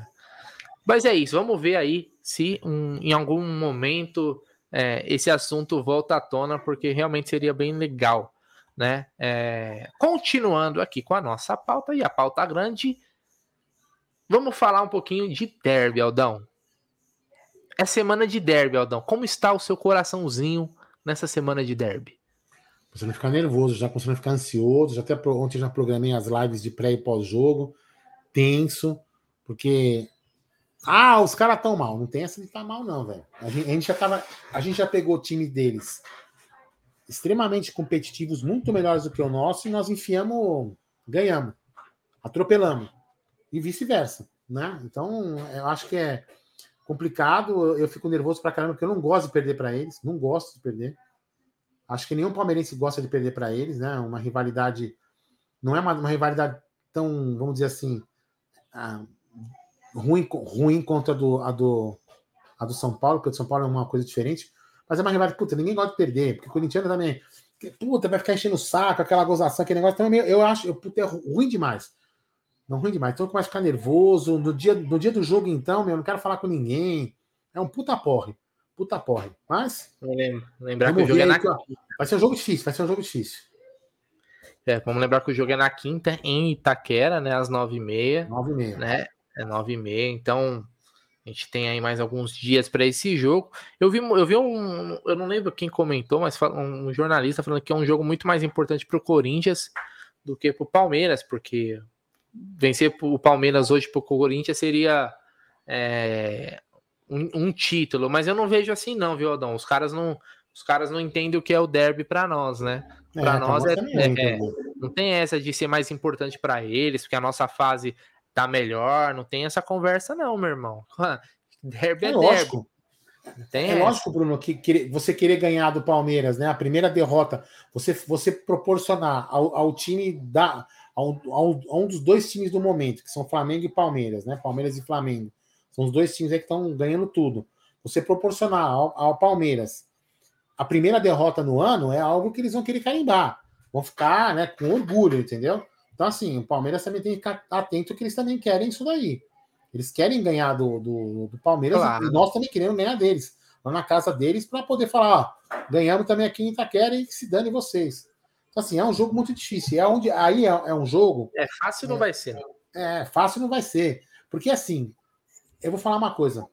Mas é isso, vamos ver aí se um, em algum momento é, esse assunto volta à tona, porque realmente seria bem legal. Né? É, continuando aqui com a nossa pauta, e a pauta grande, vamos falar um pouquinho de derby, Aldão. É semana de derby, Aldão. Como está o seu coraçãozinho nessa semana de derby? Começando a ficar nervoso, já começando a ficar ansioso. Já até ontem já programei as lives de pré e pós-jogo, tenso, porque ah, os caras estão mal. Não tem essa de estar tá mal, não, velho. A gente, a gente já tava. A gente já pegou o time deles extremamente competitivos, muito melhores do que o nosso, e nós enfiamos, ganhamos, atropelamos. E vice-versa, né? Então, eu acho que é complicado. Eu fico nervoso pra caramba, porque eu não gosto de perder para eles. Não gosto de perder. Acho que nenhum palmeirense gosta de perder para eles, né? Uma rivalidade. Não é uma, uma rivalidade tão, vamos dizer assim. Ah, ruim, ruim contra a do, a, do, a do São Paulo, porque o São Paulo é uma coisa diferente. Mas é uma rivalidade, puta, ninguém gosta de perder, porque o Corinthians também, puta, vai ficar enchendo o saco, aquela gozação, aquele negócio também, eu acho, eu, puta, é ruim demais. Não ruim demais. Então eu começo a ficar nervoso. No dia, no dia do jogo, então, meu, eu não quero falar com ninguém. É um puta porre. Puta porre. Mas. Lembrar que o jogo é na Vai ser um jogo difícil, vai ser um jogo difícil. É, vamos lembrar que o jogo é na quinta, em Itaquera, né? Às nove e meia. Nove e meia. Né? É nove e meia, então A gente tem aí mais alguns dias para esse jogo. Eu vi, eu vi um. Eu não lembro quem comentou, mas um jornalista falando que é um jogo muito mais importante para o Corinthians do que para o Palmeiras, porque vencer o Palmeiras hoje para o Corinthians seria é, um, um, título. Mas eu não vejo assim, não, viu, Aldão? Os caras não. Os caras não entendem o que é o derby para nós, né? Para é, nós é, é, é, não tem essa de ser mais importante para eles, porque a nossa fase tá melhor, não tem essa conversa não, meu irmão. derby é, é lógico. Tem é essa. lógico, Bruno, que, que, você querer ganhar do Palmeiras, né? A primeira derrota, você, você proporcionar ao, ao time da ao, ao, a um dos dois times do momento, que são Flamengo e Palmeiras, né? Palmeiras e Flamengo. São os dois times aí que estão ganhando tudo. Você proporcionar ao, ao Palmeiras a primeira derrota no ano é algo que eles vão querer carimbar. Vão ficar né, com orgulho, entendeu? Então, assim, o Palmeiras também tem que ficar atento que eles também querem isso daí. Eles querem ganhar do, do, do Palmeiras claro. e nós também queremos ganhar deles. Lá na casa deles para poder falar, ó, ganhamos também aqui em Itaquera e que se dane vocês. Então, assim, é um jogo muito difícil. É onde, aí é, é um jogo. É fácil é, não vai ser. É, fácil não vai ser. Porque, assim, eu vou falar uma coisa.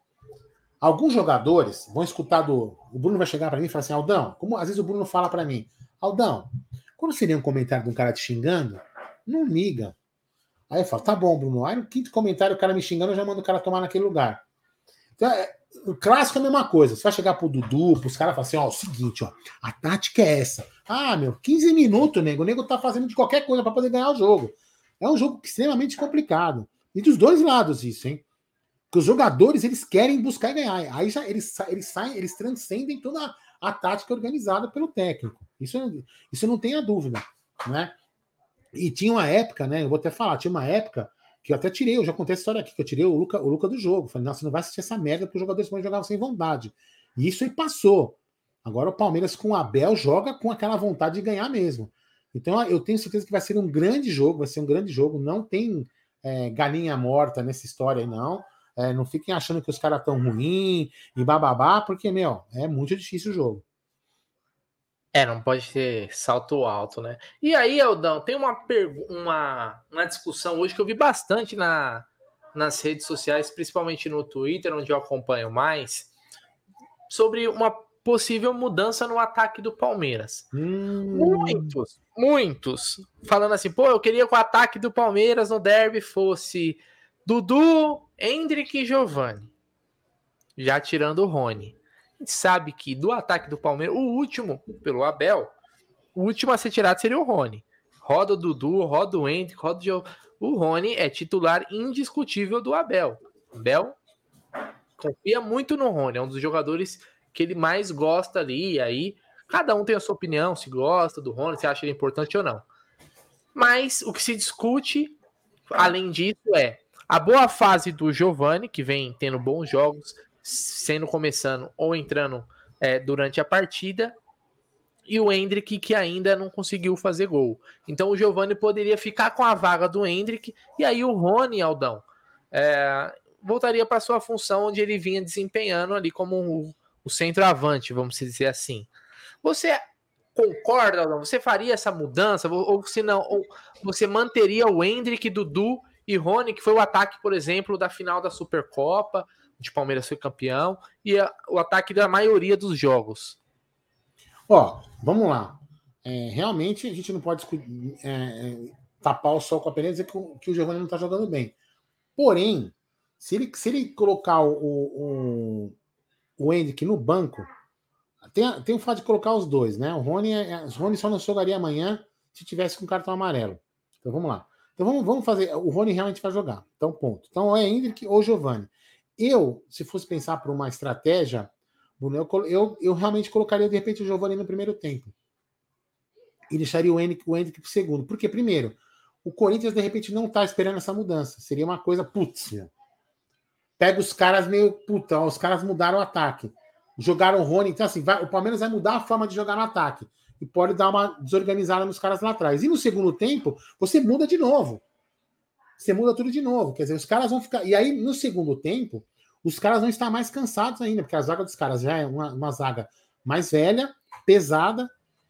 Alguns jogadores vão escutar do. O Bruno vai chegar para mim e falar assim: Aldão, como às vezes o Bruno fala para mim, Aldão, quando seria um comentário de um cara te xingando, não liga. Aí eu falo, tá bom, Bruno. Aí no quinto comentário, o cara me xingando, eu já mando o cara tomar naquele lugar. Então, é, o clássico é a mesma coisa. Você vai chegar pro Dudu, pros caras falar assim: ó, o seguinte, ó, a tática é essa. Ah, meu, 15 minutos, nego. O nego tá fazendo de qualquer coisa para poder ganhar o jogo. É um jogo extremamente complicado. E dos dois lados, isso, hein? Que os jogadores eles querem buscar e ganhar. Aí já eles, eles saem, eles transcendem toda a, a tática organizada pelo técnico. Isso, isso não tenha dúvida, né? E tinha uma época, né? Eu vou até falar, tinha uma época que eu até tirei, eu já contei essa história aqui, que eu tirei o Luca, o Luca do jogo. Falei, nossa, não vai assistir essa merda porque os jogadores vão jogar sem vontade. E isso aí passou. Agora o Palmeiras com o Abel joga com aquela vontade de ganhar mesmo. Então eu tenho certeza que vai ser um grande jogo, vai ser um grande jogo. Não tem é, galinha morta nessa história aí, não. É, não fiquem achando que os caras estão ruins e bababá, porque, meu, é muito difícil o jogo. É, não pode ter salto alto, né? E aí, Eldão, tem uma, uma, uma discussão hoje que eu vi bastante na, nas redes sociais, principalmente no Twitter, onde eu acompanho mais, sobre uma possível mudança no ataque do Palmeiras. Hum. Muitos, muitos, falando assim, pô, eu queria que o ataque do Palmeiras no derby fosse Dudu, Hendrick e Giovanni. Já tirando o Rony gente sabe que do ataque do Palmeiras, o último, pelo Abel, o último a ser tirado seria o Rony. Roda o Dudu, roda o Hendrick, roda o O Rony é titular indiscutível do Abel. Abel confia muito no Rony, é um dos jogadores que ele mais gosta ali. Aí, cada um tem a sua opinião, se gosta do Rony, se acha ele importante ou não. Mas o que se discute, além disso, é a boa fase do Giovani, que vem tendo bons jogos, sendo começando ou entrando é, durante a partida, e o Hendrick que ainda não conseguiu fazer gol. Então o Giovani poderia ficar com a vaga do Hendrick, e aí o Rony Aldão é, voltaria para sua função onde ele vinha desempenhando ali como o, o centroavante, vamos dizer assim. Você concorda, Aldão? Você faria essa mudança? Ou, ou se não, ou você manteria o Hendrick, Dudu e Rony, que foi o ataque, por exemplo, da final da Supercopa? De Palmeiras foi campeão e a, o ataque da maioria dos jogos. Ó, vamos lá. É, realmente a gente não pode é, é, tapar o sol com a peneira e dizer que o, que o Giovanni não está jogando bem. Porém, se ele, se ele colocar o, o, o Hendrick no banco, tem, tem o fato de colocar os dois, né? O Rony, é, é, o Rony só não jogaria amanhã se tivesse com cartão amarelo. Então vamos lá. Então vamos, vamos fazer. O Rony realmente vai jogar. Então, ponto. Então é Hendrick ou Giovanni. Eu, se fosse pensar por uma estratégia, Bruno, eu, eu, eu, realmente colocaria de repente o Giovanni no primeiro tempo. E deixaria o Henrique, o Henrique pro segundo. Porque, primeiro, o Corinthians de repente não tá esperando essa mudança. Seria uma coisa, putz, pega os caras meio, puta, os caras mudaram o ataque. Jogaram o Rony, então assim, vai, o Palmeiras vai mudar a forma de jogar no ataque. E pode dar uma desorganizada nos caras lá atrás. E no segundo tempo, você muda de novo você muda tudo de novo. Quer dizer, os caras vão ficar. E aí, no segundo tempo, os caras vão estar mais cansados ainda, porque a zaga dos caras já é uma, uma zaga mais velha, pesada,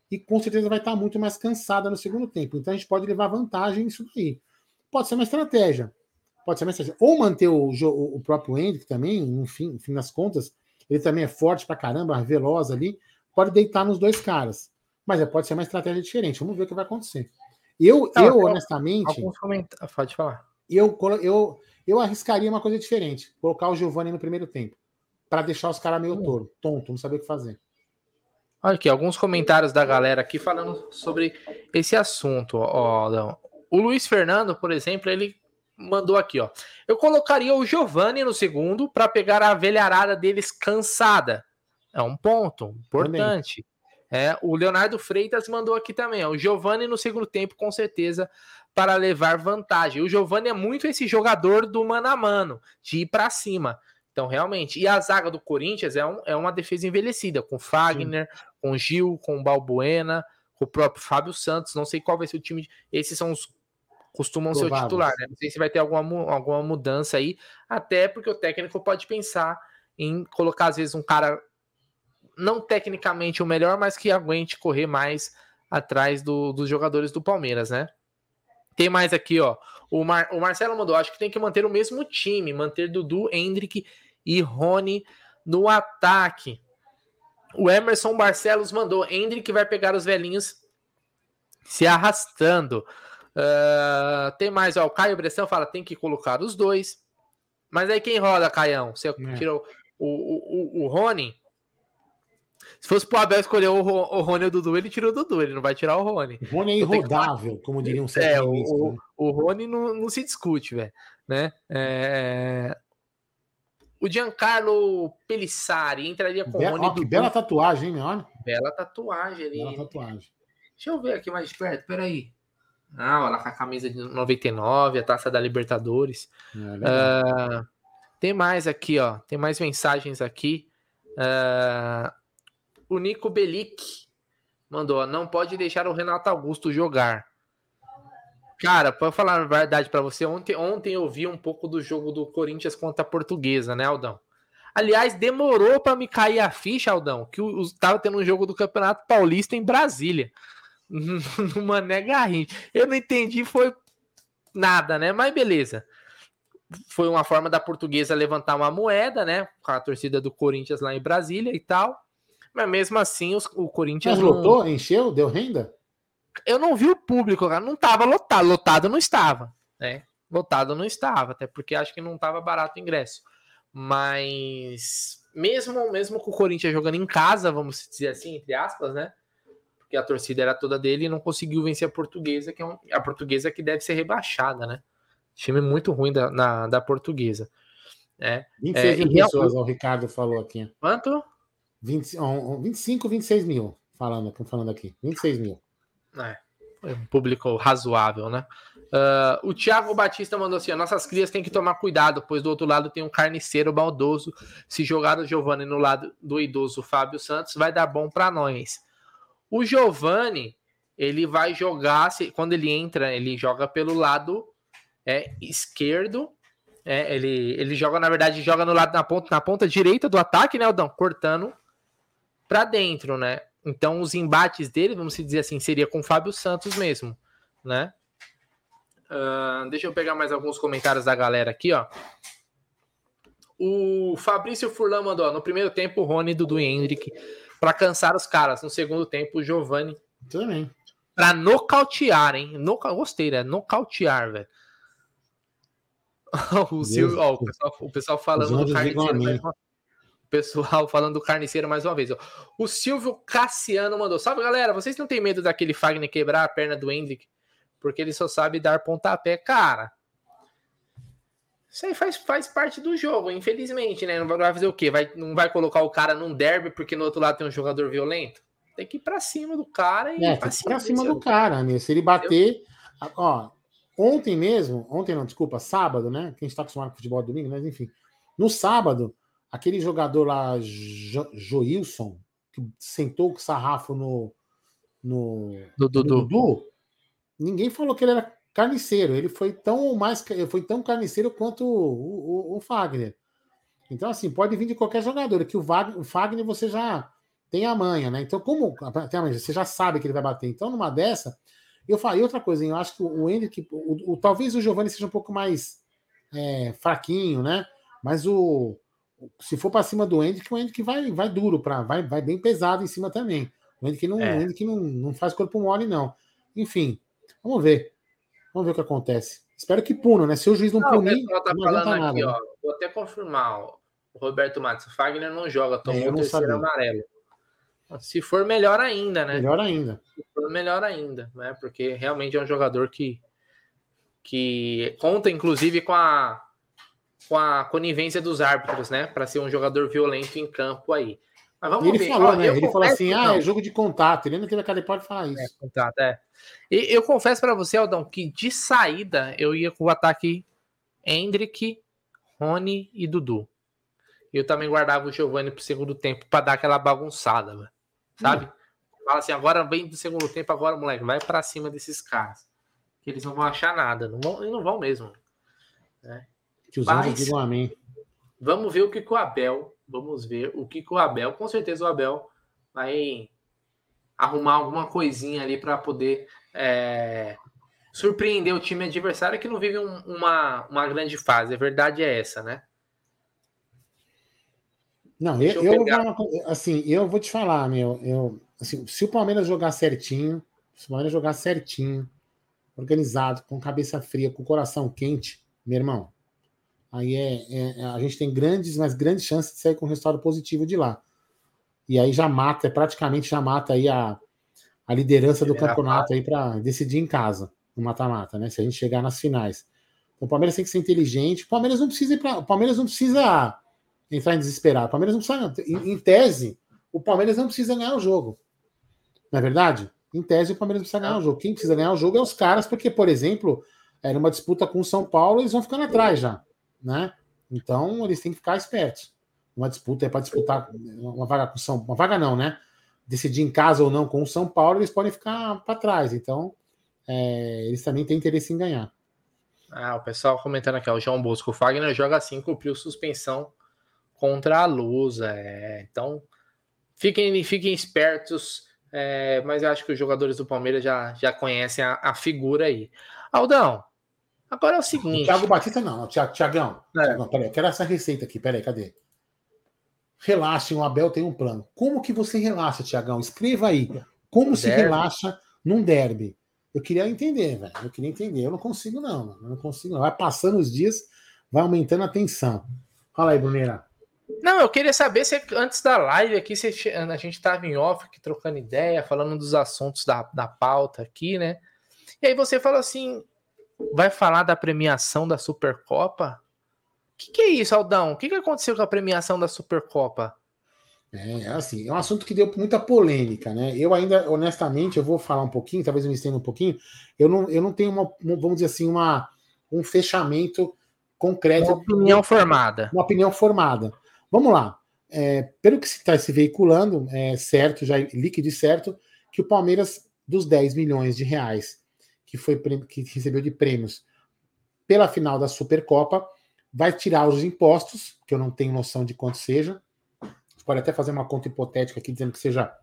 e com certeza vai estar muito mais cansada no segundo tempo. Então a gente pode levar vantagem nisso aí. Pode ser uma estratégia. pode ser mais estratégia. Ou manter o, o próprio Hendrick também, no fim, no fim das contas, ele também é forte pra caramba, veloz ali, pode deitar nos dois caras. Mas é, pode ser uma estratégia diferente. Vamos ver o que vai acontecer. Eu, Não, eu honestamente. Alguns comentários. Pode falar. Eu, eu, eu arriscaria uma coisa diferente. Colocar o Giovanni no primeiro tempo. para deixar os caras meio hum. toro, tonto, não saber o que fazer. Olha aqui, alguns comentários da galera aqui falando sobre esse assunto. Ó, o Luiz Fernando, por exemplo, ele mandou aqui, ó. Eu colocaria o Giovanni no segundo para pegar a velharada deles cansada. É um ponto importante. É, o Leonardo Freitas mandou aqui também, ó, o Giovanni no segundo tempo, com certeza, para levar vantagem. O Giovanni é muito esse jogador do mano a mano, de ir para cima. Então, realmente. E a zaga do Corinthians é, um, é uma defesa envelhecida, com Fagner, Sim. com Gil, com Balbuena, com o próprio Fábio Santos. Não sei qual vai ser o time. Esses são os costumam ser o titular, né? Não sei se vai ter alguma, alguma mudança aí, até porque o técnico pode pensar em colocar, às vezes, um cara não tecnicamente o melhor, mas que aguente correr mais atrás do, dos jogadores do Palmeiras, né? Tem mais aqui, ó. O, Mar, o Marcelo mandou, acho que tem que manter o mesmo time, manter Dudu, Hendrick e Rony no ataque. O Emerson Barcelos mandou, Hendrick vai pegar os velhinhos se arrastando. Uh, tem mais, ó, o Caio Bressão fala, tem que colocar os dois. Mas aí quem roda, Caião? Você é. tirou o, o, o, o Rony? Se fosse pro Abel escolher o, o Rony ou o Dudu, ele tirou o Dudu, ele não vai tirar o Rony. O Rony é irrodável, como diriam um é, o, né? o Rony não, não se discute, velho. Né? É... O Giancarlo Pelissari entraria com Be o Rony. Ó, que bela tatuagem, hein, olha? Bela tatuagem ali. Bela tatuagem. Deixa eu ver aqui mais perto, peraí. Ah, olha com a camisa de 99, a taça da Libertadores. É uh, tem mais aqui, ó. Tem mais mensagens aqui. Uh, o Nico Belic mandou: não pode deixar o Renato Augusto jogar. Cara, para falar a verdade para você, ontem, ontem eu vi um pouco do jogo do Corinthians contra a Portuguesa, né, Aldão? Aliás, demorou para me cair a ficha, Aldão, que o, tava tendo um jogo do Campeonato Paulista em Brasília. numa Garrincha. Eu não entendi, foi nada, né? Mas beleza. Foi uma forma da portuguesa levantar uma moeda, né? Com a torcida do Corinthians lá em Brasília e tal. Mas mesmo assim, os, o Corinthians. Mas lotou? Não... Encheu? Deu renda? Eu não vi o público, cara. Não estava lotado. Lotado não estava, né? Lotado não estava, até porque acho que não estava barato o ingresso. Mas mesmo, mesmo com o Corinthians jogando em casa, vamos dizer assim, entre aspas, né? porque a torcida era toda dele e não conseguiu vencer a portuguesa, que é um, a portuguesa que deve ser rebaixada, né? Time muito ruim da, na, da portuguesa. É, 26 é, mil pessoas, o Ricardo falou aqui. Quanto? 20, 25, 26 mil, falando, falando aqui. 26 mil. É, um público razoável, né? Uh, o Thiago Batista mandou assim: nossas crias têm que tomar cuidado, pois do outro lado tem um carniceiro maldoso. Se jogar o Giovanni no lado do idoso Fábio Santos, vai dar bom para nós. O Giovani, ele vai jogar, quando ele entra, ele joga pelo lado é, esquerdo. É, ele, ele joga, na verdade, joga no lado na ponta, na ponta direita do ataque, né, Aldão? Cortando para dentro, né? Então, os embates dele, vamos dizer assim, seria com o Fábio Santos mesmo, né? Uh, deixa eu pegar mais alguns comentários da galera aqui, ó. O Fabrício Furlan mandou, ó, no primeiro tempo, o Rony, Dudu e Hendrick para cansar os caras. No segundo tempo, o Giovanni. Também. Pra nocautear, hein? Noca... Gostei, né? Nocautear, velho. o, Silvio, ó, o, pessoal, o pessoal falando do carniceiro. O pessoal falando do carniceiro mais uma vez. Ó. O Silvio Cassiano mandou: Salve galera, vocês não tem medo daquele Fagner quebrar a perna do Hendrick? Porque ele só sabe dar pontapé. Cara, isso aí faz, faz parte do jogo, infelizmente, né? Não vai fazer o quê? Vai, não vai colocar o cara num derby porque no outro lado tem um jogador violento? Tem que ir pra cima do cara e. É, pra cima, pra cima do cara, né? Se ele bater. Ó, ontem mesmo, ontem não, desculpa, sábado, né? Quem está acostumado com futebol domingo, mas enfim. No sábado, aquele jogador lá, jo, Joilson, que sentou com o sarrafo no. No, do, do, no Dudu, ninguém falou que ele era carniceiro. Ele foi tão mais foi tão carniceiro quanto o, o, o Fagner. Então, assim, pode vir de qualquer jogador, que o, Wagner, o Fagner você já tem a manha, né? Então, como tem a manha, você já sabe que ele vai bater. Então, numa dessa, eu falei outra coisa, hein? eu acho que o Hendrick, o, o, talvez o Giovanni seja um pouco mais é, fraquinho, né? Mas o se for para cima do Hendrick, o Hendrick vai, vai duro, pra, vai, vai bem pesado em cima também. O Hendrick não, é. o não, não faz corpo mole, não. Enfim, vamos ver. Vamos ver o que acontece. Espero que punam, né? Se o juiz não, não punir. O tá não falando aqui, nada, ó. Vou até confirmar. Ó, o Roberto Matos, o Fagner não joga, tomou é, o terceiro sabia. amarelo. Se for melhor ainda, né? Melhor ainda. Se for melhor ainda, né? Porque realmente é um jogador que, que conta, inclusive, com a, com a conivência dos árbitros, né? Para ser um jogador violento em campo aí. Mas vamos ele ver. falou, né? Ele falou assim: ah, é jogo de contato. Ele não teve a cara pode falar isso. É, contato, é. E eu confesso para você, Aldão, que de saída eu ia com o ataque Hendrick, Rony e Dudu. Eu também guardava o Giovanni pro segundo tempo para dar aquela bagunçada, sabe? Hum. Fala assim, agora vem do segundo tempo, agora, moleque, vai para cima desses caras. Que eles não vão achar nada. Não vão, e não vão mesmo. Né? Que os anjos digam amém. Vamos ver o que, que o Abel. Vamos ver o que, que o Abel. Com certeza o Abel vai arrumar alguma coisinha ali para poder é, surpreender o time adversário que não vive um, uma, uma grande fase. A verdade é essa, né? Não, eu, eu, eu assim, eu vou te falar, meu, eu, assim, se o Palmeiras jogar certinho, se o Palmeiras jogar certinho, organizado, com cabeça fria, com coração quente, meu irmão, aí é, é, a gente tem grandes, mas grandes chances de sair com resultado positivo de lá. E aí já mata, praticamente já mata aí a, a liderança do campeonato aí para decidir em casa, no mata-mata, né? Se a gente chegar nas finais. Então, o Palmeiras tem que ser inteligente. O Palmeiras não precisa ir pra, o Palmeiras não precisa entrar em desesperado. O Palmeiras não precisa, em, em, tese, o Palmeiras não precisa ganhar o jogo. Não é verdade? Em tese, o Palmeiras não precisa ganhar o jogo. Quem precisa ganhar o jogo é os caras, porque, por exemplo, era uma disputa com o São Paulo, eles vão ficando atrás já, né? Então, eles têm que ficar espertos. Uma disputa é para disputar uma vaga com São uma vaga não, né? decidir em casa ou não com o São Paulo, eles podem ficar para trás. Então, é, eles também têm interesse em ganhar. Ah, o pessoal comentando aqui, o João Bosco, o Fagner joga assim, cumpriu suspensão contra a Lusa. É, então, fiquem, fiquem espertos, é, mas eu acho que os jogadores do Palmeiras já, já conhecem a, a figura aí. Aldão, agora é o seguinte. O Thiago Batista não, Tiagão. É. peraí, eu quero essa receita aqui, peraí, cadê? Relaxem, o Abel tem um plano. Como que você relaxa, Tiagão? Escreva aí. Como se relaxa num derby? Eu queria entender, velho. Eu queria entender. Eu não consigo, não. Eu não consigo, não. Vai passando os dias, vai aumentando a tensão. Fala aí, Bruneira. Não, eu queria saber se antes da live aqui, se a gente estava em off trocando ideia, falando dos assuntos da, da pauta aqui, né? E aí você fala assim: vai falar da premiação da Supercopa? O que, que, é isso, Aldão? O que, que aconteceu com a premiação da Supercopa? É, assim, é um assunto que deu muita polêmica, né? Eu ainda, honestamente, eu vou falar um pouquinho, talvez eu me estenda um pouquinho. Eu não, eu não tenho uma, vamos dizer assim, uma, um fechamento concreto. Uma opinião formada. Uma opinião formada. Vamos lá. É, pelo que se está se veiculando, é certo, já líquido e certo, que o Palmeiras, dos 10 milhões de reais que foi que recebeu de prêmios pela final da Supercopa, vai tirar os impostos, que eu não tenho noção de quanto seja. Pode até fazer uma conta hipotética aqui dizendo que seja,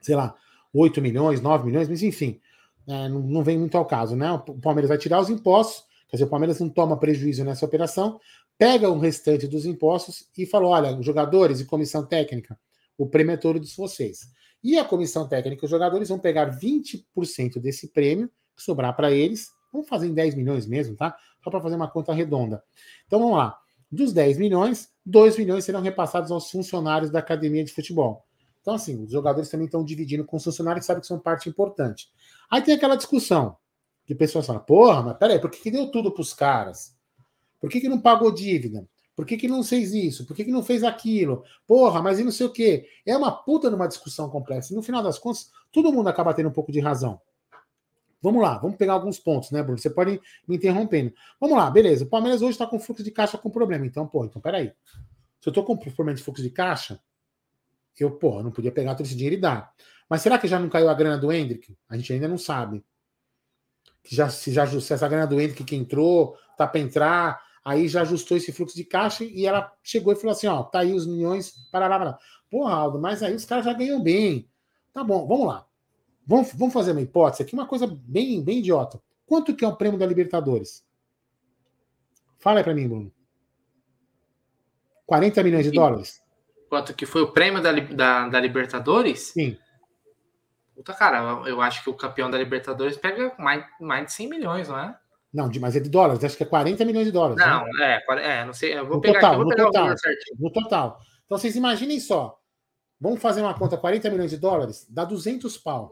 sei lá, 8 milhões, 9 milhões, mas enfim, é, não, não, vem muito ao caso, né? O Palmeiras vai tirar os impostos, quer dizer, o Palmeiras não toma prejuízo nessa operação, pega o restante dos impostos e fala: olha, jogadores e comissão técnica, o prêmio é todo de vocês. E a comissão técnica e os jogadores vão pegar 20% desse prêmio, que sobrar para eles, vamos fazer em 10 milhões mesmo, tá? Só para fazer uma conta redonda. Então vamos lá. Dos 10 milhões, 2 milhões serão repassados aos funcionários da academia de futebol. Então, assim, os jogadores também estão dividindo com os funcionários, sabem que são parte importante. Aí tem aquela discussão, que pessoas falam, porra, mas peraí, por que, que deu tudo para os caras? Por que, que não pagou dívida? Por que, que não fez isso? Por que, que não fez aquilo? Porra, mas e não sei o quê? É uma puta numa discussão complexa. E no final das contas, todo mundo acaba tendo um pouco de razão. Vamos lá, vamos pegar alguns pontos, né, Bruno? Você pode me interrompendo. Vamos lá, beleza. O Palmeiras hoje está com fluxo de caixa com problema. Então, pô, então peraí. Se eu estou com problema de fluxo de caixa, eu, pô, não podia pegar todo esse dinheiro e dar. Mas será que já não caiu a grana do Hendrick? A gente ainda não sabe. Que já, se, já, se essa grana do Hendrick que entrou, tá para entrar, aí já ajustou esse fluxo de caixa e ela chegou e falou assim: ó, tá aí os milhões, parará, parará. Porra, Aldo, mas aí os caras já ganham bem. Tá bom, vamos lá. Vamos, vamos fazer uma hipótese aqui, uma coisa bem, bem idiota. Quanto que é o prêmio da Libertadores? Fala aí pra mim, Bruno. 40 milhões de dólares? Quanto que foi o prêmio da, da, da Libertadores? Sim. Puta, cara, eu acho que o campeão da Libertadores pega mais, mais de 100 milhões, não é? Não, mas é de dólares, acho que é 40 milhões de dólares. Não, né? é, é, não sei. Eu vou no pegar total, aqui, vou no pegar total. No total. Então vocês imaginem só. Vamos fazer uma conta, 40 milhões de dólares, dá 200 pau.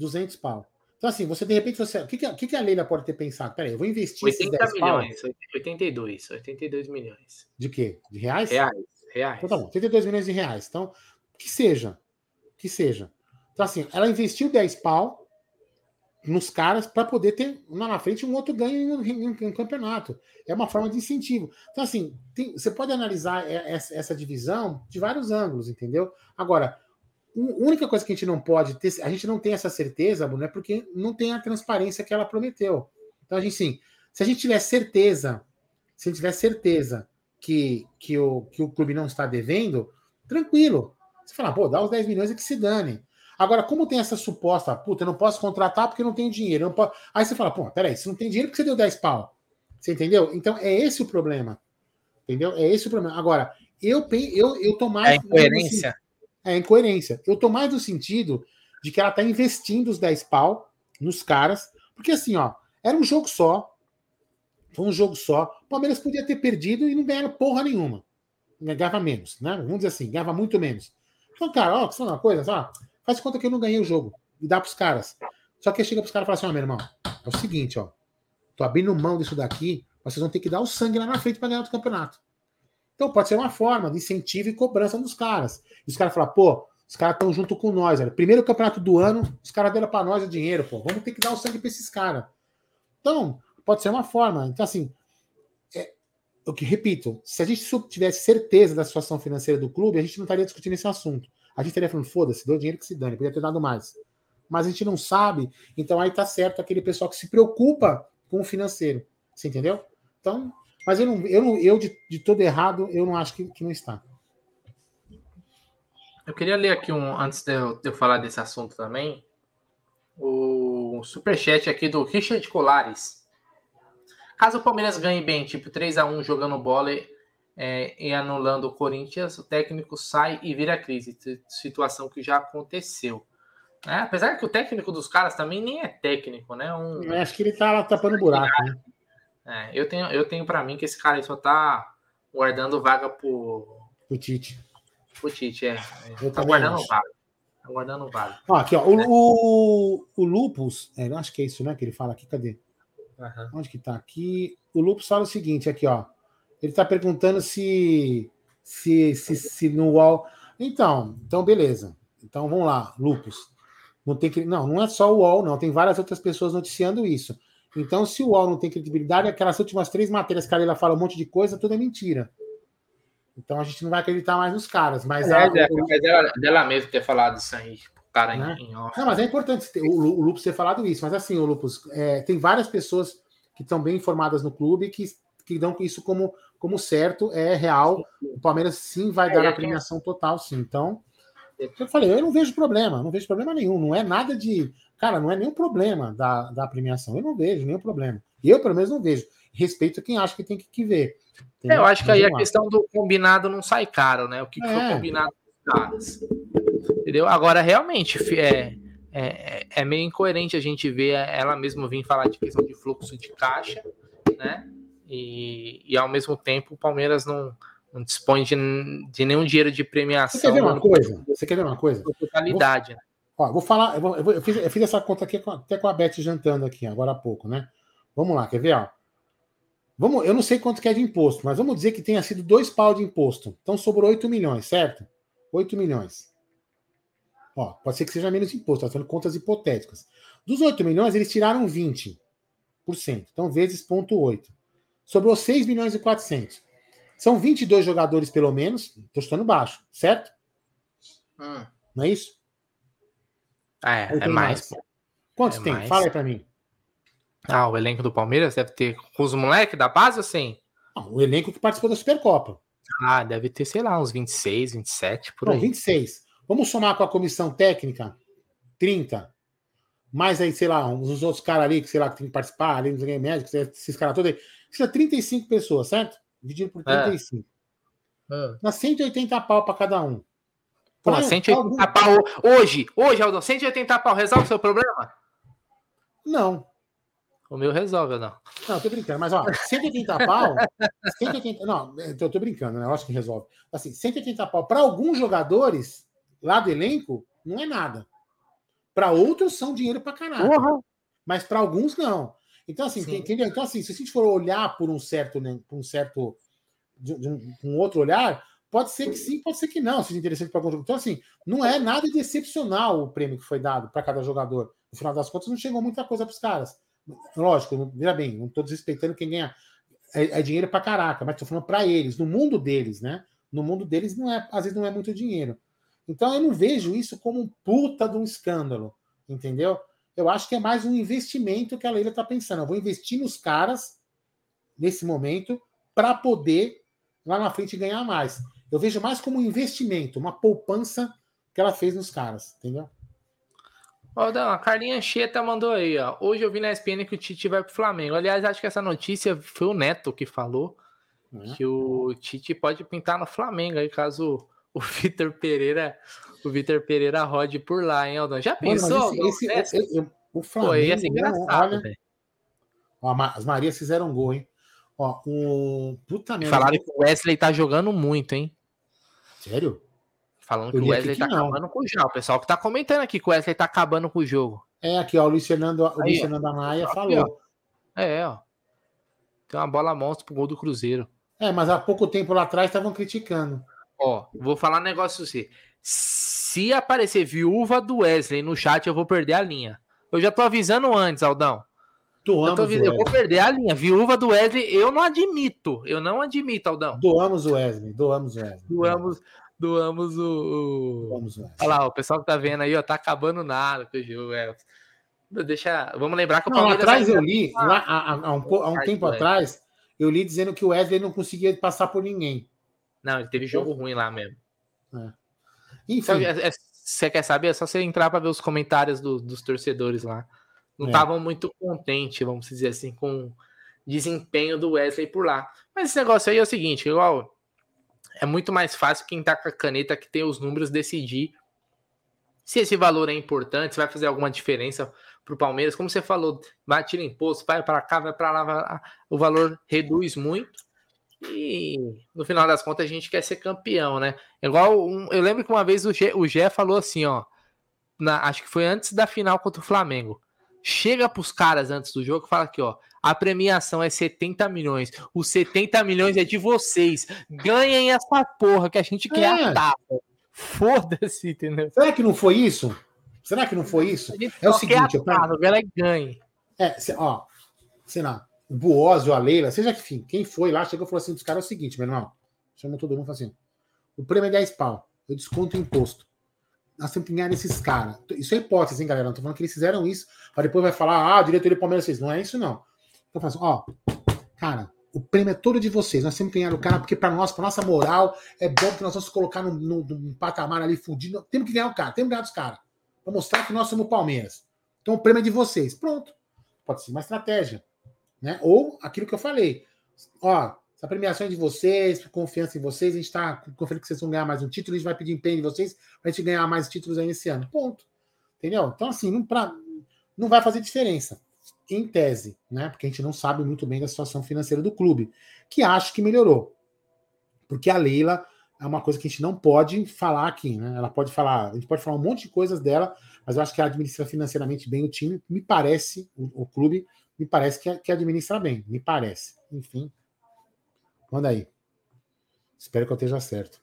200 pau. Então, assim, você de repente, você. O que, que, que a Leila pode ter pensado? Peraí, eu vou investir esses 80 10 pau. milhões, 82, 82 milhões. De quê? De reais? Reais, reais. Então tá bom, 82 milhões de reais. Então, que seja. Que seja. Então, assim, ela investiu 10 pau nos caras para poder ter lá na frente um outro ganho em um, campeonato. É uma forma de incentivo. Então, assim, tem- você pode analisar essa, essa divisão de vários ângulos, entendeu? Agora, a única coisa que a gente não pode ter, a gente não tem essa certeza, Bruno, é porque não tem a transparência que ela prometeu. Então, a gente, sim, se a gente tiver certeza, se a gente tiver certeza que, que, o, que o clube não está devendo, tranquilo. Você fala, pô, dá os 10 milhões e que se dane. Agora, como tem essa suposta, puta, eu não posso contratar porque eu não tenho dinheiro. não po-" Aí você fala, pô, peraí, se não tem dinheiro, por que você deu 10 pau? Você entendeu? Então, é esse o problema. Entendeu? É esse o problema. Agora, eu, eu, eu tô mais. É incoerência. É incoerência. Eu tô mais no sentido de que ela tá investindo os 10 pau nos caras, porque assim, ó, era um jogo só. Foi um jogo só. O Palmeiras podia ter perdido e não ganharam porra nenhuma. Ganhava menos, né? Vamos dizer assim, ganhava muito menos. Então, cara, ó, sabe uma coisa? Ó, faz conta que eu não ganhei o jogo. E dá pros caras. Só que chega pros caras e fala assim: ó, meu irmão, é o seguinte, ó. Tô abrindo mão disso daqui, mas vocês vão ter que dar o sangue lá na frente para ganhar o campeonato. Então pode ser uma forma de incentivo e cobrança dos caras. E os caras falam, pô, os caras estão junto com nós, velho. Primeiro campeonato do ano, os caras deram para nós o dinheiro, pô. Vamos ter que dar o sangue para esses caras. Então, pode ser uma forma. Então, assim, é, eu que repito, se a gente tivesse certeza da situação financeira do clube, a gente não estaria discutindo esse assunto. A gente estaria falando, foda-se, deu dinheiro que se dane, podia ter dado mais. Mas a gente não sabe, então aí tá certo aquele pessoal que se preocupa com o financeiro. Você entendeu? Então, mas eu não, eu, não, eu de, de todo errado, eu não acho que, que não está. Eu queria ler aqui um, antes de eu, de eu falar desse assunto também, o superchat aqui do Richard Colares. Caso o Palmeiras ganhe bem, tipo 3 a 1 jogando bola e, é, e anulando o Corinthians, o técnico sai e vira crise. Situação que já aconteceu. né? apesar que o técnico dos caras também nem é técnico, né? Um, acho que ele tá lá tapando buraco, né? É, eu tenho, eu tenho para mim que esse cara aí só tá guardando vaga pro, O Tite. pro Tite. É, Eu tá guardando acho. vaga. Tá guardando vaga. Aqui, ó. O, o, o Lupus, é, acho que é isso, né? Que ele fala aqui, cadê? Aham. Onde que tá aqui? O Lupus fala o seguinte, aqui, ó. Ele tá perguntando se, se, se, se no UOL. Então, então, beleza. Então vamos lá, Lupus. Não, tem que, não, não é só o UOL, não. Tem várias outras pessoas noticiando isso. Então, se o UOL não tem credibilidade, aquelas últimas três matérias que a Leila fala um monte de coisa, tudo é mentira. Então a gente não vai acreditar mais nos caras. Mas, a- É, é, é dela, dela mesmo ter falado isso aí, cara Né? em, em off. Não, mas é importante ter- o, o Lupus ter falado isso. Mas assim, o Lupus, é, tem várias pessoas que estão bem informadas no clube que, que dão isso como, como certo, é real. O Palmeiras sim vai É, dar a premiação total, sim. Então, eu falei, eu não vejo problema, não vejo problema nenhum. Não é nada de. Cara, não é nenhum problema da, da premiação. Eu não vejo nenhum problema. Eu, pelo menos, não vejo. Respeito quem acha que tem que, que ver. É, eu acho que aí a questão do combinado não sai caro, né? O que, que foi É. combinado com os caras. Entendeu? Agora, realmente, é, é, é meio incoerente a gente ver ela mesma vir falar de questão de fluxo de caixa, né? E, e ao mesmo tempo o Palmeiras não, não dispõe de, de nenhum dinheiro de Você premiação quer ver uma coisa? Você quer ver uma coisa? totalidade, né? Ó, vou falar, eu, vou- eu vou- eu fiz, eu fiz essa conta aqui com- até com a Beth jantando aqui, agora há pouco, né? Vamos lá, quer ver? Ó? Vamos, eu não sei quanto que é de imposto, mas vamos dizer que tenha sido dois pau de imposto. Então sobrou 8 milhões, certo? 8 milhões. Ó, pode ser que seja menos imposto, estou fazendo contas hipotéticas. Dos 8 milhões, eles tiraram 20%. Então, vezes 0,8. Sobrou 6 milhões e 400. São 22 jogadores, pelo menos. Estou chutando baixo, certo? Hum. Não é isso? É, Ou é tem mais. Quantos É tem? mais. Fala aí pra mim. Ah, o elenco do Palmeiras deve ter os moleques da base, assim? Não, o elenco que participou da Supercopa. Ah, deve ter, sei lá, uns 26, 27, por Não, aí. 26. Vamos somar com a comissão técnica? 30. mais aí, sei lá, uns outros caras ali, que sei lá, que tem que participar, ali nos médicos, esses caras todos aí. Precisa 35 pessoas, certo? Dividido por 35. É. É. Dá 180 pau para cada um. Pô, Pra 180 algum... pau hoje, hoje, Aldão, 180 pau resolve o seu problema? Não. O meu resolve, não. Não, tô brincando, mas ó, 180 pau. 180, não, eu tô brincando, né? Eu acho que resolve. Assim, 180 pau para alguns jogadores lá do elenco não é nada. Para outros são dinheiro para caralho. Uhum. Mas para alguns não. Então, assim, entendeu? Então, assim, se a gente for olhar por um certo, né, por um certo. De, de um, um, outro olhar, pode ser que sim, pode ser que não, seja interessante para algum jogador. Então, assim, não é nada de excepcional o prêmio que foi dado para cada jogador. No final das contas, não chegou muita coisa para os caras. Lógico, vira bem, não estou desrespeitando quem ganha. É, é dinheiro para caraca, mas estou falando para eles, no mundo deles, né? No mundo deles, não é, às vezes não é muito dinheiro. Então, eu não vejo isso como um puta de um escândalo, entendeu? Eu acho que é mais um investimento que a Leila está pensando. Eu vou investir nos caras nesse momento para poder lá na frente ganhar mais. Eu vejo mais como um investimento, uma poupança que ela fez nos caras, entendeu? Ó, a Carlinha Cheta mandou aí, ó. Hoje eu vi na ESPN que o Tite vai pro Flamengo. Aliás, acho que essa notícia foi o Neto que falou é. que o Tite pode pintar no Flamengo aí, caso o Vitor Pereira, o Vitor Pereira rode por lá, hein, Aldão? Já pensou? Mano, esse, esse, esse, o Flamengo. Pô, ia ser engraçado, olha, ó, as Marias fizeram gol, hein? Ó, um. Puta merda. Falaram que o Wesley tá jogando muito, hein? Sério? Falando que o Wesley que tá não. acabando com o jogo. O pessoal que tá comentando aqui que o Wesley tá acabando com o jogo. É, aqui, ó, o Luiz Fernando, o Luiz Fernando falou. É, ó. Tem uma bola monstro pro gol do Cruzeiro. É, mas há pouco tempo lá atrás estavam criticando. Ó, vou falar um negócio assim. Se aparecer viúva do Wesley no chat, eu vou perder a linha. Eu já tô avisando antes, Aldão. Doamos eu, tô eu vou perder a linha. Viúva do Wesley, eu não admito. Eu não admito, Aldão. Doamos o Wesley. Doamos o Wesley. Doamos, doamos o. Doamos o Wesley. Olha lá, o pessoal que tá vendo aí, ó, tá acabando nada com o Gil, Deixa. Vamos lembrar que o Palmeiras. Não, atrás eu li, lá, há, há, um, há um tempo atrás, eu li dizendo que o Wesley não conseguia passar por ninguém. Não, ele teve jogo ruim lá mesmo. É. Enfim. É, é, você quer saber? É só você entrar para ver os comentários do, dos torcedores lá. Não estavam é. muito contentes, vamos dizer assim, com o desempenho do Wesley por lá. Mas esse negócio aí é o seguinte, igual é muito mais fácil quem tá com a caneta que tem os números decidir se esse valor é importante, se vai fazer alguma diferença para o Palmeiras. Como você falou, vai tirar imposto, vai para cá, vai para lá, o valor reduz muito. E no final das contas a gente quer ser campeão, né? Igual um, eu lembro que uma vez o Gé, o Gé falou assim, ó, na, acho que foi antes da final contra o Flamengo. Chega pros caras antes do jogo e fala aqui, ó, a premiação é 70 milhões. Os 70 milhões é de vocês. Ganhem essa porra que a gente quer é. a tapa. Foda-se, entendeu? Será que não foi isso? Será que não foi isso? É o seguinte, eu pego... ela ganhe. É, ó, sei lá, o Buózio, a Leila, seja que enfim, quem foi lá, chegou e falou assim: dos caras é o seguinte, meu irmão. Chamou todo mundo e falou assim: o prêmio é 10 pau, eu desconto o imposto. Ganhar desses caras. Isso é hipótese, hein, galera? Não tô falando que eles fizeram isso, para depois vai falar, ah, a diretoria do Palmeiras fez. Não é isso, não. Então, assim, ó, cara, o prêmio é todo de vocês. Nós temos que ganhar o cara, porque para nós, para nossa moral, é bom que nós vamos colocar num, num, num patamar ali fudido. Temos que ganhar o cara, temos que ganhar os caras. Para mostrar que nós somos Palmeiras. Então o prêmio é de vocês. Pronto. Pode ser uma estratégia. Né? Ou aquilo que eu falei. Ó, essa premiação é de vocês, confiança em vocês, a gente está confiando que vocês vão ganhar mais um título, a gente vai pedir empenho de vocês para a gente ganhar mais títulos aí esse ano. Ponto. Entendeu? Então, assim, não, pra, não vai fazer diferença, em tese, né? Porque a gente não sabe muito bem da situação financeira do clube, que acho que melhorou. Porque a Leila é uma coisa que a gente não pode falar aqui, né? Ela pode falar, a gente pode falar um monte de coisas dela, mas eu acho que ela administra financeiramente bem o time, me parece, o, o clube me parece que, que administra bem, me parece. Enfim, manda aí. Espero que eu esteja certo.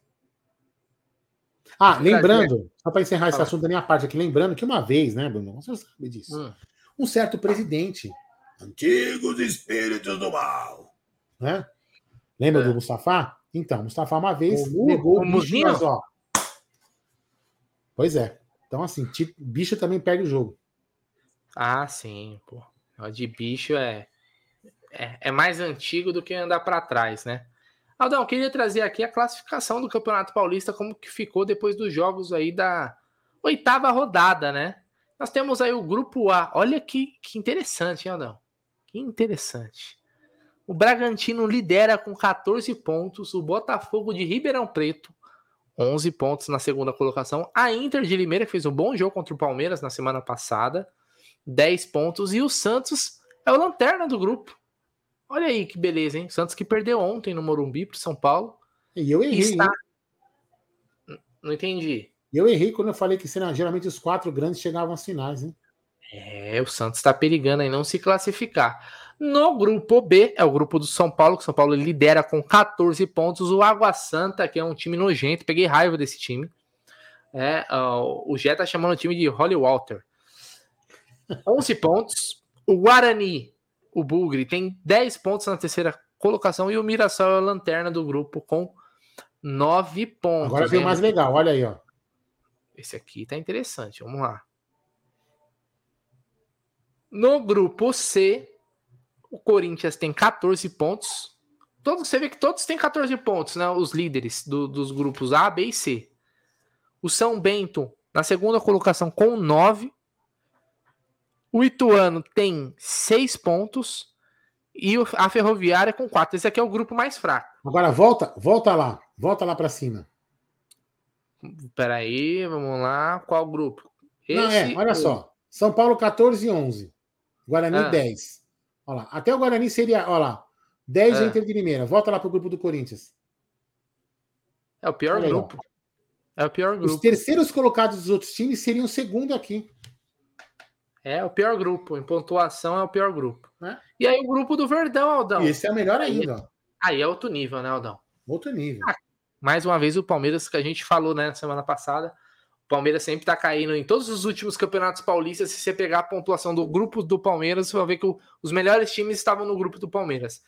Ah, lembrando, só para encerrar esse assunto da minha parte aqui, lembrando que uma vez, né, Bruno? Você sabe disso. Hum. Um certo presidente, antigos espíritos do mal, né? Lembra é. do Mustafa? Então, Mustafa uma vez o, negou o, o bicho, mas, ó. Pois é. Então, assim, tipo, bicho também perde o jogo. Ah, sim, pô. De bicho é, é, é mais antigo do que andar para trás, né? Aldão, queria trazer aqui a classificação do Campeonato Paulista, como que ficou depois dos jogos aí da oitava rodada, né? Nós temos aí o grupo A. Olha que, que interessante, hein, Adão? Que interessante. O Bragantino lidera com 14 pontos, o Botafogo de Ribeirão Preto 11 pontos na segunda colocação. A Inter de Limeira, que fez um bom jogo contra o Palmeiras na semana passada, 10 pontos. E o Santos é o lanterna do grupo. Olha aí que beleza, hein? Santos que perdeu ontem no Morumbi para São Paulo. E eu errei. Está... Não entendi. Eu errei quando eu falei que geralmente os quatro grandes chegavam às finais, hein? É, o Santos está perigando aí não se classificar. No grupo B, é o grupo do São Paulo, que São Paulo lidera com 14 pontos. O Água Santa, que é um time nojento, peguei raiva desse time. É, uh, o Jé tá chamando o time de Holly Walter. 11 pontos. O Guarani, o Bugre, tem 10 pontos na terceira colocação. E o Mirassol é a lanterna do grupo com 9 pontos. Agora vem o mais legal, olha aí, ó. Esse aqui tá interessante, vamos lá. No grupo C, o Corinthians tem 14 pontos. Todos, você vê que todos têm 14 pontos, né? Os líderes do, dos grupos A, B e C. O São Bento na segunda colocação com 9. O Ituano tem 6 pontos. E a Ferroviária com 4. Esse aqui é o grupo mais fraco. Agora volta, volta lá. Volta lá para cima. Peraí, vamos lá. Qual grupo? Esse Não, é, olha só. São Paulo 14 e 11. Guarani ah. 10. Olha lá. Até o Guarani seria, olha lá. 10 é. Inter de Limeira. Volta lá pro grupo do Corinthians. É o pior olha grupo. É o pior grupo. Os terceiros colocados dos outros times seriam o segundo aqui. É o pior grupo. Em pontuação é o pior grupo. É. E aí o grupo do Verdão, Aldão. Esse é o melhor ainda. Aí, aí é outro nível, né, Aldão? Outro nível. Ah, mais uma vez o Palmeiras que a gente falou, né, semana passada. O Palmeiras sempre tá caindo em todos os últimos campeonatos paulistas. Se você pegar a pontuação do grupo do Palmeiras, você vai ver que o, os melhores times estavam no grupo do Palmeiras.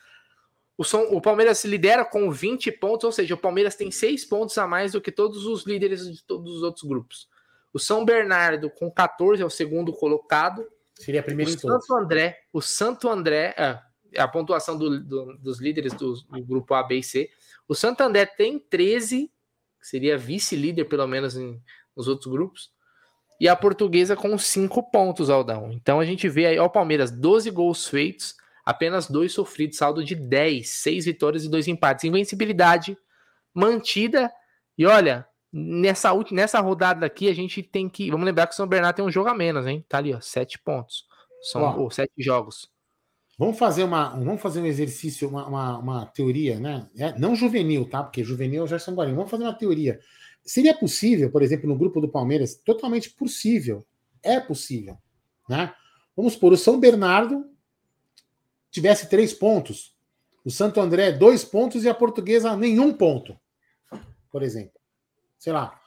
O, som, o Palmeiras lidera com 20 pontos, ou seja, o Palmeiras tem 6 pontos a mais do que todos os líderes de todos os outros grupos. O São Bernardo, com 14, é o segundo colocado. Seria a primeira o Santo André, o Santo André, é, a pontuação do, do, dos líderes do, do, grupo A, B e C. O Santo André tem 13, que seria vice-líder, pelo menos, em, nos outros grupos. E a portuguesa com 5 pontos, Aldão. Então a gente vê aí, ó, o Palmeiras, 12 gols feitos, apenas dois sofridos, saldo de 10, 6 vitórias e 2 empates. Invencibilidade mantida. E olha, nessa, nessa rodada aqui, a gente tem que. Vamos lembrar que o São Bernardo tem um jogo a menos, hein? Tá ali, ó, 7 pontos. São ó, 7 jogos. Vamos fazer uma, vamos fazer um exercício, uma, uma, uma teoria, né? É, não juvenil, tá? Porque juvenil já são Guarani. Vamos fazer uma teoria. Seria possível, por exemplo, no grupo do Palmeiras, totalmente possível. É possível. Né? Vamos supor, o São Bernardo tivesse três pontos, o Santo André dois pontos e a Portuguesa nenhum ponto, por exemplo. Sei lá.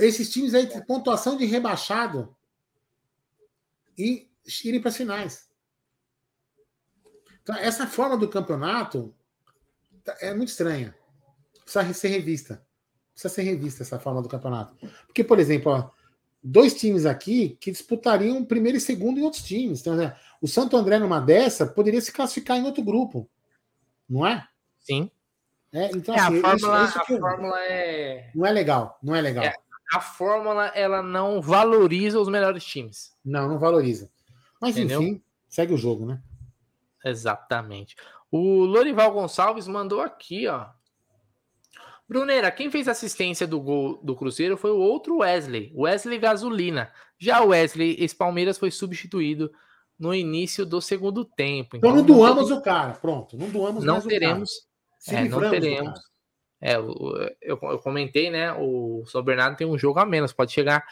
Esses times aí têm pontuação de rebaixado e irem para as finais. Então, essa forma do campeonato é muito estranha. Precisa ser revista precisa ser revista essa forma do campeonato. Porque, por exemplo, ó, dois times aqui que disputariam primeiro e segundo em outros times. Então, né, o Santo André, numa dessa, poderia se classificar em outro grupo. Não é? Sim. É, então, é, assim, a fórmula, isso, isso a fórmula é. Não é legal, não é legal. É, a fórmula ela não valoriza os melhores times. Não, não valoriza. Mas Entendeu? enfim, segue o jogo, né? Exatamente. O Lorival Gonçalves mandou aqui, ó. Brunera, quem fez assistência do gol do Cruzeiro foi o outro Wesley, Wesley Gasolina. Já o Wesley, esse Palmeiras foi substituído no início do segundo tempo. Então, então não doamos o cara, pronto. Não doamos não teremos, é, não teremos. É, eu, eu, eu, comentei, né? O São Bernardo tem um jogo a menos, pode chegar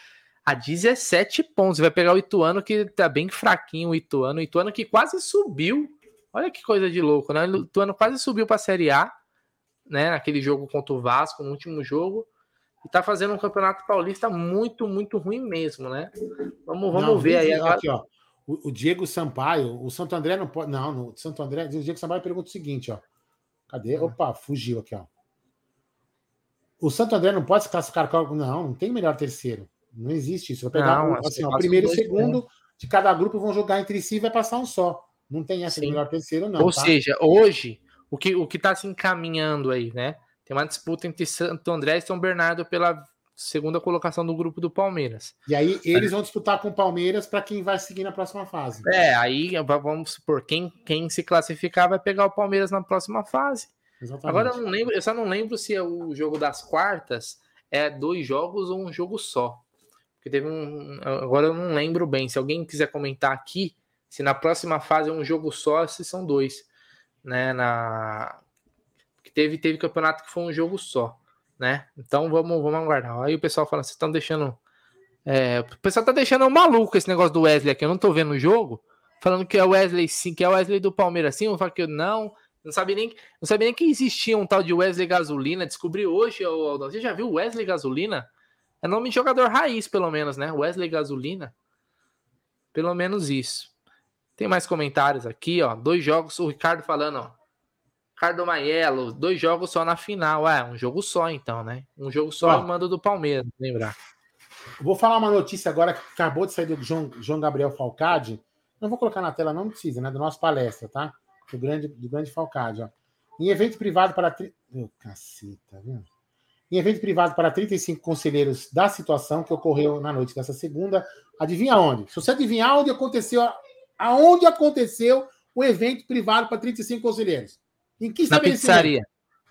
a 17 pontos. Vai pegar o Ituano, que tá bem fraquinho, o Ituano. O Ituano que quase subiu. Olha que coisa de louco, né? O Ituano quase subiu para a Série A né, naquele jogo contra o Vasco, no último jogo, e tá fazendo um campeonato paulista muito, muito ruim mesmo, né? Vamos, vamos não, ver aí agora. Aqui, ó, o, o, Diego Sampaio, o Santo André não pode. Não, no Santo André, o Diego Sampaio pergunta o seguinte, ó. Cadê? Opa, fugiu aqui, ó. O Santo André não pode se classificar com. Não, não tem melhor terceiro. Não existe isso. Vai pegar não, assim, ó, o primeiro e segundo de cada grupo vão jogar entre si e vai passar um só. Não tem essa Sim. melhor terceiro, não. Ou tá? seja, hoje o que o que está se encaminhando aí, né? Tem uma disputa entre Santo André e São Bernardo pela segunda colocação do grupo do Palmeiras. E aí eles vão disputar com o Palmeiras para quem vai seguir na próxima fase. É, aí vamos supor, quem, quem se classificar vai pegar o Palmeiras na próxima fase. Exatamente. Agora eu não lembro, eu só não lembro se é o jogo das quartas é dois jogos ou um jogo só. Porque teve um. Agora eu não lembro bem. Se alguém quiser comentar aqui, se na próxima fase é um jogo só, se são dois. Né? Na... Porque teve, teve campeonato que foi um jogo só. Né? Então vamos, vamos aguardar. Aí o pessoal fala, vocês estão deixando. É, o pessoal tá deixando maluco esse negócio do Wesley aqui. Eu não tô vendo o jogo. Falando que é o Wesley sim, que é o Wesley do Palmeiras sim. Eu falo que não. Não sabia nem, não sabia nem que existia um tal de Wesley Gasolina. Descobri hoje, Aldão. Você já viu Wesley Gasolina? É nome de jogador raiz, pelo menos, né? Wesley Gasolina. Pelo menos isso. Tem mais comentários aqui, ó. Dois jogos, o Ricardo falando, ó. Ricardo Maiello, dois jogos só na final. É, um jogo só, então, né? Um jogo só ó, mando do Palmeiras, lembrar. Vou falar uma notícia agora que acabou de sair do João, João Gabriel Falcade. Não vou colocar na tela, não precisa, né? Da nossa palestra, tá? do grande, do grande Falcade. Ó. Em evento privado para. Tri... Meu caceta, viu? Em evento privado para 35 conselheiros da situação que ocorreu na noite dessa segunda, adivinha onde? Se você adivinhar onde aconteceu, aonde aconteceu o evento privado para 35 conselheiros? Em que Na pizzaria.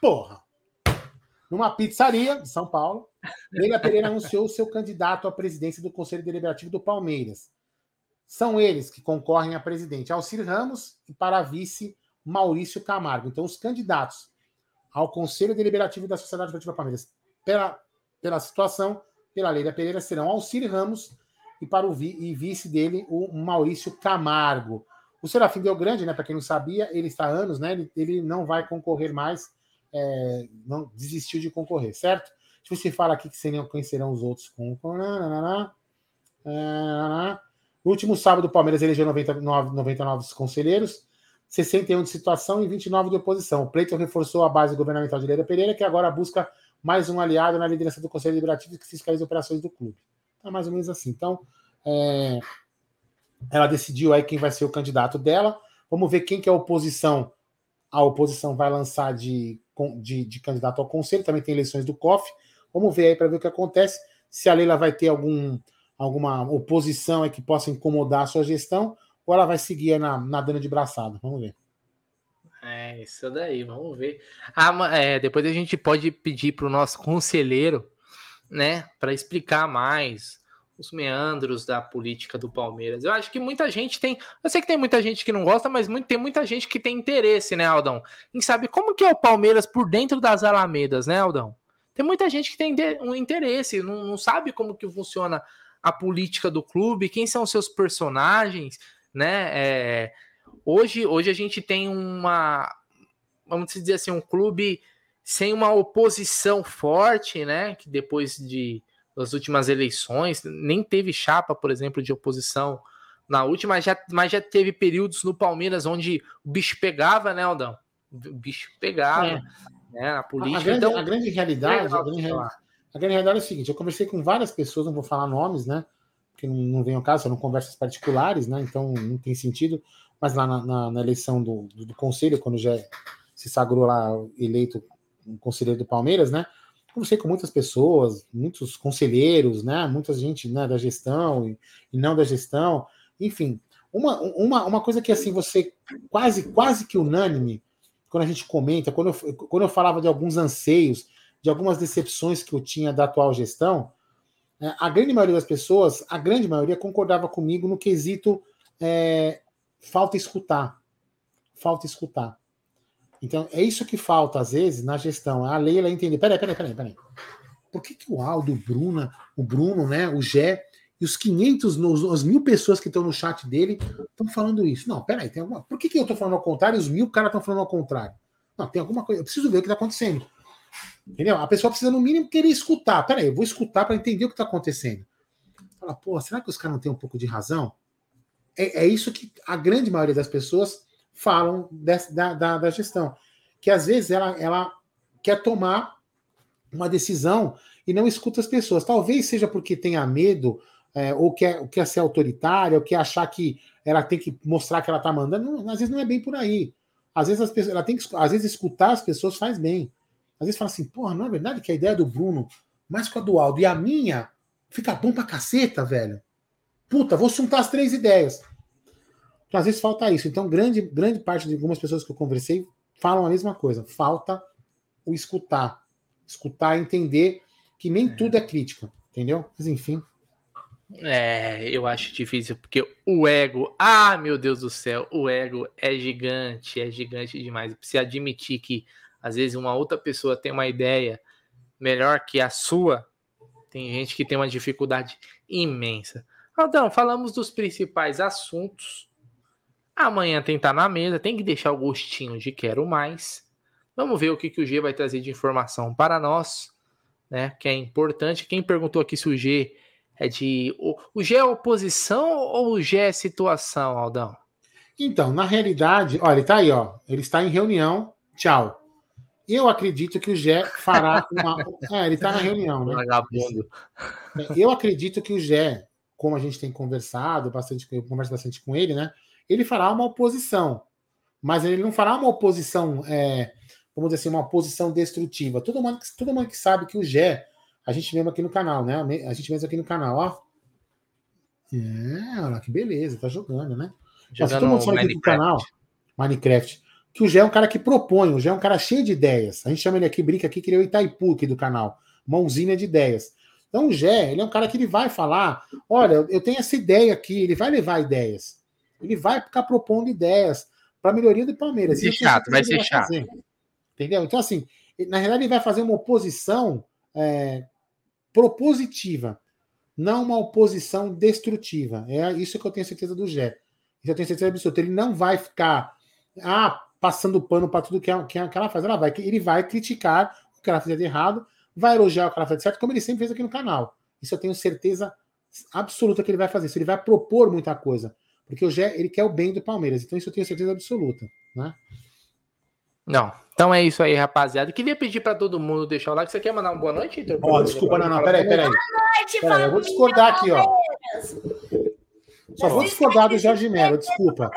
Porra. Numa pizzaria de São Paulo, Leila Pereira anunciou o seu candidato à presidência do Conselho Deliberativo do Palmeiras. São eles que concorrem a presidente Alcir Ramos e para vice Maurício Camargo. Então, os candidatos ao Conselho Deliberativo da Sociedade Esportiva Palmeiras, pela, pela situação, pela lei da Pereira, serão Alcir Ramos e para o vi, e vice dele, o Maurício Camargo. O Serafim Deu Grande, né, para quem não sabia, ele está há anos, né, ele, ele não vai concorrer mais, é, não desistiu de concorrer, certo? Deixa eu se fala aqui que seriam, quem serão os outros. Com, no último sábado, o Palmeiras elegeu 99, 99 conselheiros, 61 de situação e 29 de oposição. O pleito reforçou a base governamental de Leira Pereira, que agora busca mais um aliado na liderança do Conselho Deliberativo que fiscaliza operações do clube. É mais ou menos assim. Então, é... ela decidiu aí quem vai ser o candidato dela. Vamos ver quem que é a oposição. A oposição vai lançar de, de, de candidato ao conselho. Também tem eleições do COF. Vamos ver aí para ver o que acontece. Se a Leila vai ter algum alguma oposição é que possa incomodar a sua gestão, ou ela vai seguir na, nadando de braçada? Vamos ver. É, isso daí, vamos ver. Ah, é, depois a gente pode pedir para o nosso conselheiro, né, para explicar mais os meandros da política do Palmeiras. Eu acho que muita gente tem. Eu sei que tem muita gente que não gosta, mas muito, tem muita gente que tem interesse, né, Aldão? Em saber como que é o Palmeiras por dentro das Alamedas, né, Aldão? Tem muita gente que tem um interesse, não, não sabe como que funciona a política do clube, quem são seus personagens, né? É, hoje, hoje a gente tem uma, vamos dizer assim, um clube sem uma oposição forte, né? Que depois de das últimas eleições nem teve chapa, por exemplo, de oposição na última, já, mas já teve períodos no Palmeiras onde o bicho pegava, né, Aldão? O bicho pegava. É. Né, a política. A, grande, então, a grande realidade, a grande, a grande realidade é o seguinte: eu conversei com várias pessoas, não vou falar nomes, né? Porque não, não vem ao caso, são conversas particulares, né? Então não tem sentido. Mas lá na, na, na eleição do, do, do, conselho, quando já se sagrou lá eleito um conselheiro do Palmeiras, né? Conversei com muitas pessoas, muitos conselheiros, né? Muita gente né, da gestão e, e não da gestão. Enfim, uma, uma, uma coisa que assim você quase quase que unânime quando a gente comenta, quando eu, quando eu falava de alguns anseios de algumas decepções que eu tinha da atual gestão, é, a grande maioria das pessoas, a grande maioria, concordava comigo no quesito é, falta escutar. Falta escutar. Então, é isso que falta, às vezes, na gestão. A Leila entender. Peraí, peraí, peraí, peraí. Por que, que o Aldo, o Bruno, o Bruno, né, o Gé e os 500, as mil pessoas que estão no chat dele estão falando isso? Não, peraí, tem alguma... por que, que eu estou falando ao contrário e os mil caras estão falando ao contrário? Não, tem alguma coisa. Eu preciso ver o que está acontecendo. Entendeu? A pessoa precisa, no mínimo, querer escutar. Peraí, eu vou escutar para entender o que está acontecendo. Fala, pô, será que os caras não têm um pouco de razão? É, é isso que a grande maioria das pessoas falam dessa, da, da, da, gestão. Que às vezes ela, ela quer tomar uma decisão e não escuta as pessoas. Talvez seja porque tenha medo, é, ou quer, quer ser autoritária, ou quer achar que ela tem que mostrar que ela está mandando. Não, às vezes não é bem por aí. Às vezes, as pessoas, ela tem que, às vezes escutar as pessoas faz bem. Às vezes fala assim, porra, não é verdade que a ideia do Bruno mais com a do Aldo e a minha, fica bom pra caceta, velho. Puta, vou juntar as três ideias. Então, às vezes falta isso. Então, grande, grande parte de algumas pessoas que eu conversei falam a mesma coisa. Falta o escutar. Escutar e entender que nem é. tudo é crítica, entendeu? Mas enfim. É, eu acho difícil, porque o ego, ah, meu Deus do céu, o ego é gigante, é gigante demais. Precisa admitir que às vezes uma outra pessoa tem uma ideia melhor que a sua. Tem gente que tem uma dificuldade imensa. Aldão, falamos dos principais assuntos. Amanhã tem que estar na mesa, tem que deixar o gostinho de quero mais. Vamos ver o que, que o G vai trazer de informação para nós, né? Que é importante. Quem perguntou aqui se o G é de. O, G é oposição ou o G é situação, Aldão? Então, na realidade, olha, ele tá aí, ó. Ele está em reunião. Tchau. Eu acredito que o Gé fará uma. É, ele está na reunião, né? Vagabundo. Eu acredito que o Gé, como a gente tem conversado bastante, eu converso bastante com ele, né? Ele fará uma oposição, mas ele não fará uma oposição, é, vamos dizer assim, uma oposição destrutiva. Todo mundo, todo mundo que sabe que o Gé, a gente mesmo aqui no canal, né? A gente mesmo aqui no canal, ó. É, olha que beleza, tá jogando, né? Jogando todo mundo sabe aqui no canal, Minecraft que o Gé é um cara que propõe, o Gé é um cara cheio de ideias. A gente chama ele aqui, brinca aqui, que ele é o Itaipu aqui do canal, mãozinha de ideias. Então o Gé, ele é um cara que ele vai falar, olha, eu tenho essa ideia aqui, ele vai levar ideias. Ele vai ficar propondo ideias para melhoria do Palmeiras. Vai ser chato, vai ser chato. Fazer. Entendeu? Então, assim, na realidade, ele vai fazer uma oposição é, propositiva, não uma oposição destrutiva. É isso que eu tenho certeza do Gé. Isso eu tenho certeza absoluta. Ele não vai ficar. Ah, passando pano para tudo que, ela, que ela faz. Ela vai, ele vai criticar o que ela fez de errado, vai elogiar o que ela fez de certo, como ele sempre fez aqui no canal. Isso eu tenho certeza absoluta que ele vai fazer. Isso ele vai propor muita coisa. Porque o Gé, ele quer o bem do Palmeiras. Então isso eu tenho certeza absoluta. Né? Não. Então é isso aí, rapaziada. Queria pedir para todo mundo deixar o like. Você quer mandar uma boa noite, oh, desculpa, não, não. Peraí, peraí. Boa noite, peraí, Eu vou discordar aqui, ó. Só vou discordar do Jorge Melo, desculpa.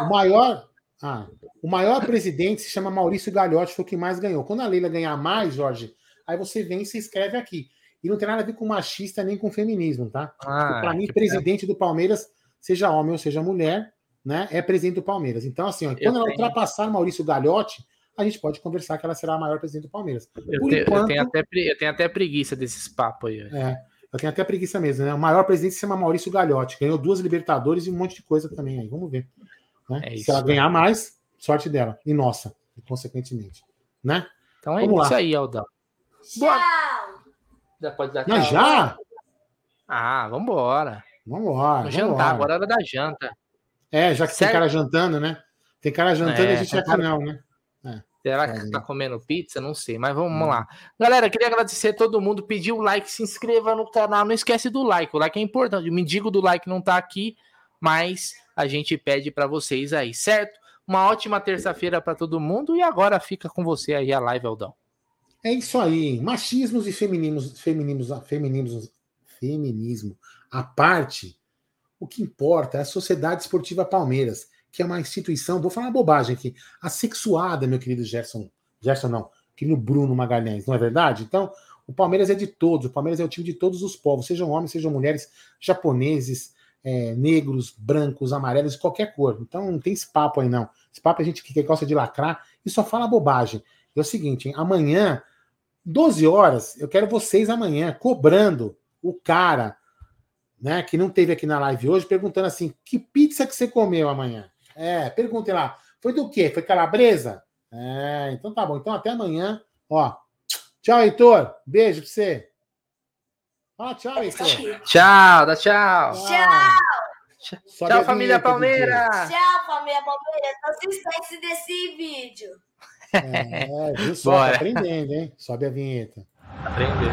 O maior. Ah, o maior presidente se chama Maurício Gagliotti, foi o que mais ganhou. Quando a Leila ganhar mais, Jorge, aí você vem e se inscreve aqui. E não tem nada a ver com machista nem com feminismo, tá? Ah, Para mim, presidente do Palmeiras, seja homem ou seja mulher, né, é presidente do Palmeiras. Então, assim, ó, quando ela tenho... ultrapassar Maurício Gagliotti, a gente pode conversar que ela será a maior presidente do Palmeiras. Eu, Por tenho, enquanto, eu, tenho, até, eu tenho até preguiça desses papos aí. É, eu tenho até preguiça mesmo, né? O maior presidente se chama Maurício Gagliotti. Ganhou duas Libertadores e um monte de coisa também aí. Vamos ver. Né? É isso, se ela ganhar mais, sorte dela. E nossa, consequentemente. Né? Então é Vamos isso lá. aí, Aldão. Tchau! Já pode dar tchau. Mas já? Ah, vambora. Vambora. Vamos jantar, agora é hora da janta. É, já que Sério? tem cara jantando, né? Tem cara jantando é, e a gente aqui não, né? É. Será que tá comendo pizza? Não sei, mas vamos hum. lá. Galera, queria agradecer a todo mundo, pedir o like, se inscreva no canal, não esquece do like, o like é importante. O mendigo do like não tá aqui, mas a gente pede para vocês aí, certo? Uma ótima terça-feira para todo mundo e agora fica com você aí a live, Aldão. É isso aí. Machismos e feminismos, feminismos, feminismos, feminismo à parte, o que importa é a Sociedade Esportiva Palmeiras, que é uma instituição, vou falar uma bobagem aqui, assexuada, meu querido Gerson. Gerson não, querido Bruno Magalhães, não é verdade? Então, o Palmeiras é de todos, o Palmeiras é o time de todos os povos, sejam homens, sejam mulheres, japoneses, é, negros, brancos, amarelos, qualquer cor. Então não tem esse papo aí, não. Esse papo é gente que gosta de lacrar e só fala bobagem. É o seguinte, hein? amanhã, 12 horas, eu quero vocês amanhã cobrando o cara né, que não teve aqui na live hoje, perguntando assim: que pizza que você comeu amanhã? É, perguntem lá. Foi do quê? Foi calabresa? É, então tá bom. Então até amanhã. Ó. Tchau, Heitor. Beijo pra você. Fala tchau, Heitor. Tchau, dá tchau. Tchau. Sobe tchau, família Palmeiras. Tchau, família Palmeiras. Não se esquece desse vídeo. É, viu só? Tá aprendendo, hein? Sobe a vinheta. Aprendendo.